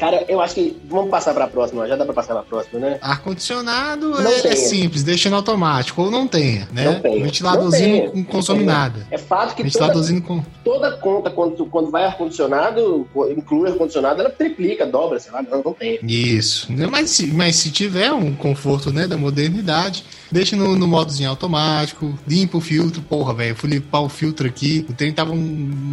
Cara, eu acho que. Vamos passar pra próxima, já dá pra passar pra próxima, né? Ar-condicionado é, é tenha. simples, deixa no automático. Ou não tenha, né? Não tenha. Ventiladorzinho Não não consome nada. É fato que toda, Ventiladorzinho com. toda conta, quando, quando vai ar-condicionado, inclui ar-condicionado, ela triplica, dobra, sei lá, não, não tem. Isso. Mas se, mas se tiver um conforto né, da modernidade, deixa no, no modozinho automático, limpa o filtro. Porra, velho, fui limpar o filtro aqui. O trem tava um,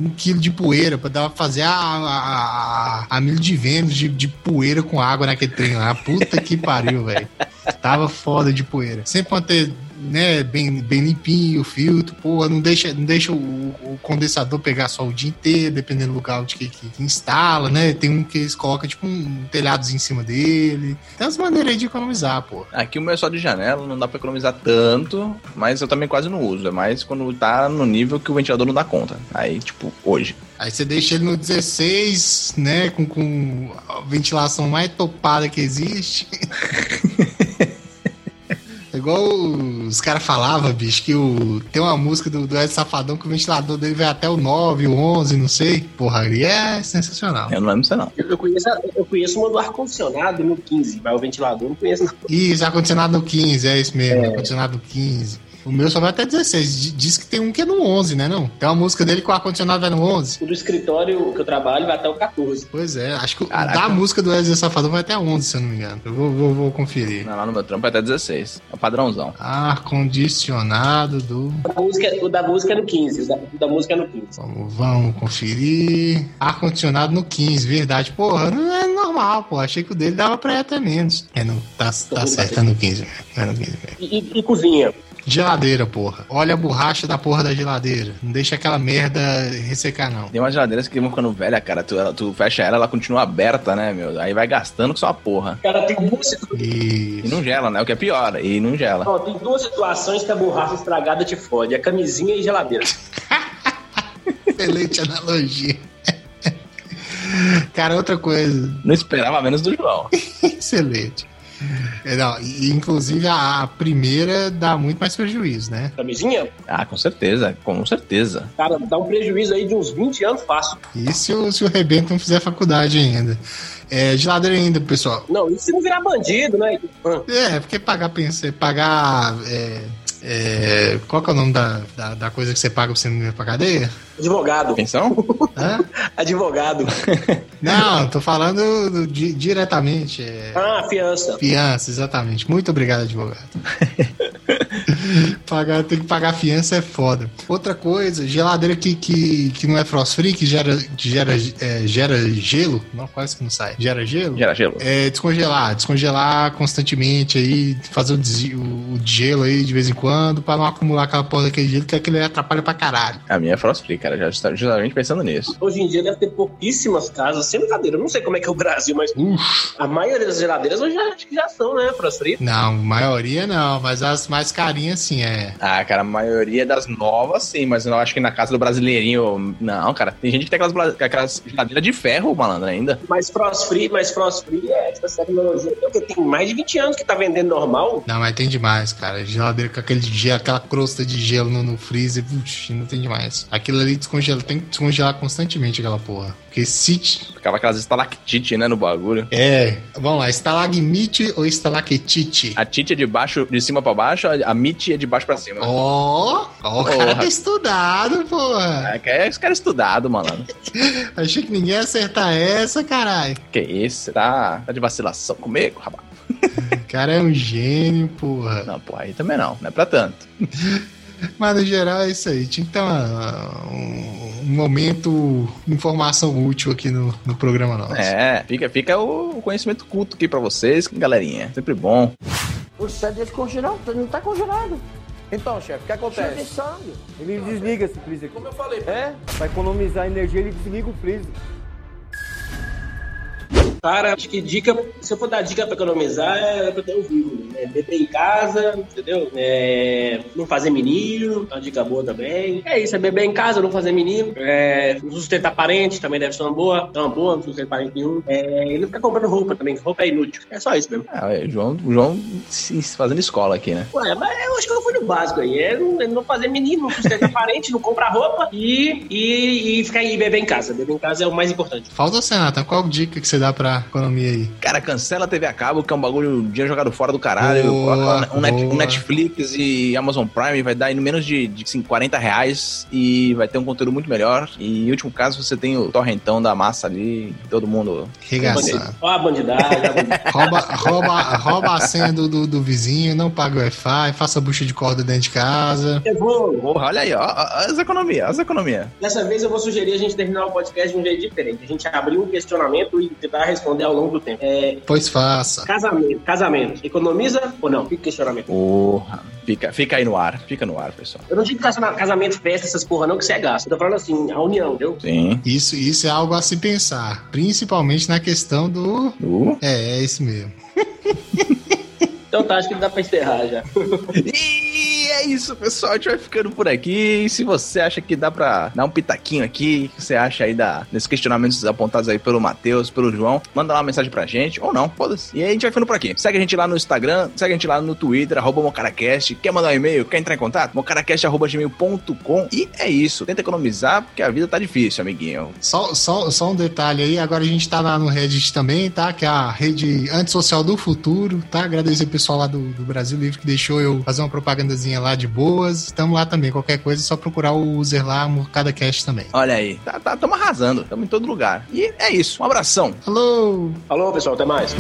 um quilo de poeira pra dar, fazer a, a, a, a milho de Vênus de, de poeira com água naquele trem lá. Puta que pariu, velho. Tava foda de poeira. Sempre manter né, bem, bem limpinho o filtro, porra, não deixa, não deixa o, o condensador pegar só o dia inteiro, dependendo do lugar onde que, que, instala, né? Tem um que eles colocam tipo um telhadozinho em cima dele. Tem umas maneiras aí de economizar, pô. Aqui o meu é só de janela, não dá pra economizar tanto, mas eu também quase não uso. É mais quando tá no nível que o ventilador não dá conta. Aí, tipo, hoje. Aí você deixa ele no 16, né? Com, com a ventilação mais topada que existe. É Igual os caras falavam, bicho, que o, tem uma música do, do Ed Safadão que o ventilador dele vai até o 9, o 11, não sei. Porra, ali é sensacional. Eu não lembro disso, não. Eu, eu conheço, eu conheço uma do ar-condicionado no 15, mas o ventilador eu não conheço, não. Isso, ar-condicionado no 15, é isso mesmo, ar-condicionado no 15. O meu só vai até 16. D- Diz que tem um que é no 11, né? Não? Tem uma música dele que o ar-condicionado vai no 11. O do escritório que eu trabalho vai até o 14. Pois é, acho que o Caraca. da música do Wesley Safadão vai até 11, se eu não me engano. Eu vou, vou, vou conferir. Lá no meu trampo é até 16. É o padrãozão. Ar-condicionado do. A música- o da música é no 15, o da, o da música é no 15. Vamos, vamos conferir. Ar-condicionado no 15, verdade. Porra, não é normal, pô. Achei que o dele dava pra ir até menos. É, não, tá, tá certo, é no 15 mesmo. É no 15 mesmo. E, e- e cozinha. Geladeira, porra. Olha a borracha da porra da geladeira. Não deixa aquela merda ressecar, não. Tem umas geladeiras que vão ficando velha, cara. Tu, ela- tu fecha ela, ela continua aberta, né, meu? Aí vai gastando com sua porra. Cara, tem duas, situ- E não gela, né? O que é pior. E não gela. ó, tem duas situações que a borracha estragada te fode: a camisinha e geladeira. Excelente analogia. Cara, outra coisa. Não esperava menos do João. Excelente. É, não, e, inclusive a, a primeira dá muito mais prejuízo, né? Camisinha, Ah, com certeza. Com certeza. cara, dá um prejuízo aí de uns 20 anos fácil. E se o, se o Rebento não fizer faculdade ainda? É, geladeira ainda, pessoal. Não, isso se não virar bandido, né? É, porque pagar pensar, pagar. É, é, qual que é o nome da, da, da coisa que você paga pra você não ir pra cadeia? Advogado. Pensão? Hã? Advogado. Não, tô falando do- di- diretamente. É, Ah, fiança. fiança, exatamente. Muito obrigado, advogado. pagar, tem que pagar fiança é foda. Outra coisa, geladeira que, que, que não é frost free, que gera, gera, é, gera gelo. Não, quase que não sai. Gera gelo? Gera gelo. É, descongelar, descongelar constantemente aí, fazer o, desi- o gelo aí de vez em quando, pra não acumular aquela porra daquele gelo, que aquele atrapalha pra caralho. A minha é Frost Free, cara. Já está justamente pensando nisso. Hoje em dia deve ter pouquíssimas casas, sem brincadeira. Eu não sei como é que é o Brasil, mas Ux, a maioria das geladeiras hoje já, acho que já são, né? Frost free. não, maioria não, mas as mais carinhas sim, é É. Ah, cara, a maioria das novas, sim, mas eu acho que na casa do brasileirinho, não, cara. Tem gente que tem aquelas, aquelas geladeiras de ferro, malandro, ainda. Mas frost free, mas frost free é essa tecnologia. Porque tem mais de 20 anos que tá vendendo normal. Não, mas tem demais, cara. Geladeira com aquele gelo, aquela crosta de gelo no, no freezer, puxa, não tem demais. Aquilo ali descongela, tem que descongelar constantemente aquela porra. Porque se. Ficava aquelas estalactite, né, no bagulho. É, vamos lá, estalagmite ou estalactite? A tite é de baixo, de cima pra baixo, a mite é de baixo pra cima. Ó, ó, o cara tá estudado, porra. Que é, esse cara é estudado, malandro. Achei que ninguém ia acertar essa, caralho. Que isso, tá, tá de vacilação comigo, rapaz? O cara é um gênio, porra. Não, pô, aí também não, não é pra tanto. Mas no geral é isso aí. Tinha que ter uma- um, um momento, informação útil aqui no, no programa nosso. É, fica, fica o conhecimento culto aqui pra vocês, galerinha. Sempre bom. O sangue descongelou, não tá congelado. Então, chefe, o que Cheio de acontece? sangue. Ele desliga esse freezer. Como eu falei. É, pra economizar energia, ele desliga o freezer. Cara, acho que dica, se eu for dar dica pra economizar, é pra ter um vivo, né? Beber em casa, entendeu? É, não fazer menino, é uma dica boa também. É isso, é beber em casa, não fazer menino. É, não sustentar parente, também deve ser uma boa. É uma boa, não sustentar parente nenhum. É, e não ficar comprando roupa também, que roupa é inútil. É só isso mesmo. Ah, o João, o João fazendo escola aqui, né? Ué, mas eu acho que eu fui no básico aí. É não, é não fazer menino, não sustentar parente, não comprar roupa e, e, e ficar aí beber em casa. Beber em casa é o mais importante. Falta, Senata, qual dica que você dá pra economia aí? Cara, cancela a TV a cabo, que é um bagulho dinheiro jogado fora do caralho. Boa, um, net- um. Netflix e Amazon Prime vai dar em menos de, de assim, 40 reais e vai ter um conteúdo muito melhor. E em último caso, você tem o torrentão da massa ali, todo mundo. Regaçando. Ó a bandidagem. ó a bandidagem. Rouba, rouba, rouba a senha do, do, do vizinho, não paga o Wi-Fi, faça bucha de corda dentro de casa. Eu vou, Porra, olha aí, ó, ó, as economias, as economias. Dessa vez eu vou sugerir a gente terminar o podcast de um jeito diferente. A gente abrir um questionamento e tentar responder ao longo do tempo. É, Pois faça. casamento. Casamento. Economiza ou não? Fica questionamento. Porra, fica, fica aí no ar, fica no ar, pessoal. Eu não digo casamento, casamento, festa, essas porra não, que você é gasto. Eu tô falando assim, a união, entendeu? Sim. Isso, isso é algo a se pensar. Principalmente na questão do. Uh. É, é isso mesmo. Então tá, acho que dá pra encerrar já. E é isso, pessoal. A gente vai ficando por aqui. E se você acha que dá pra dar um pitaquinho aqui, o que você acha aí da, desses questionamentos apontados aí pelo Matheus, pelo João, manda lá uma mensagem pra gente, ou não, foda-se. E aí a gente vai ficando por aqui. Segue a gente lá no Instagram, segue a gente lá no Twitter, arroba Mocaracast. Quer mandar um e-mail? Quer entrar em contato? mocaracast.gmail.com E é isso. Tenta economizar, porque a vida tá difícil, amiguinho. Só, só, só um detalhe aí, agora a gente tá lá no Reddit também, tá? Que é a rede antissocial do futuro, tá? Agradecer o pessoal lá do, do Brasil Livre que deixou eu fazer uma propagandazinha lá de boas. Estamos lá também, qualquer coisa é só procurar o user lá, Mocada Cast também. Olha aí, tá, tá, tamo arrasando, tamo em todo lugar. E é isso. Um abração. Alô! Falou, pessoal, até mais.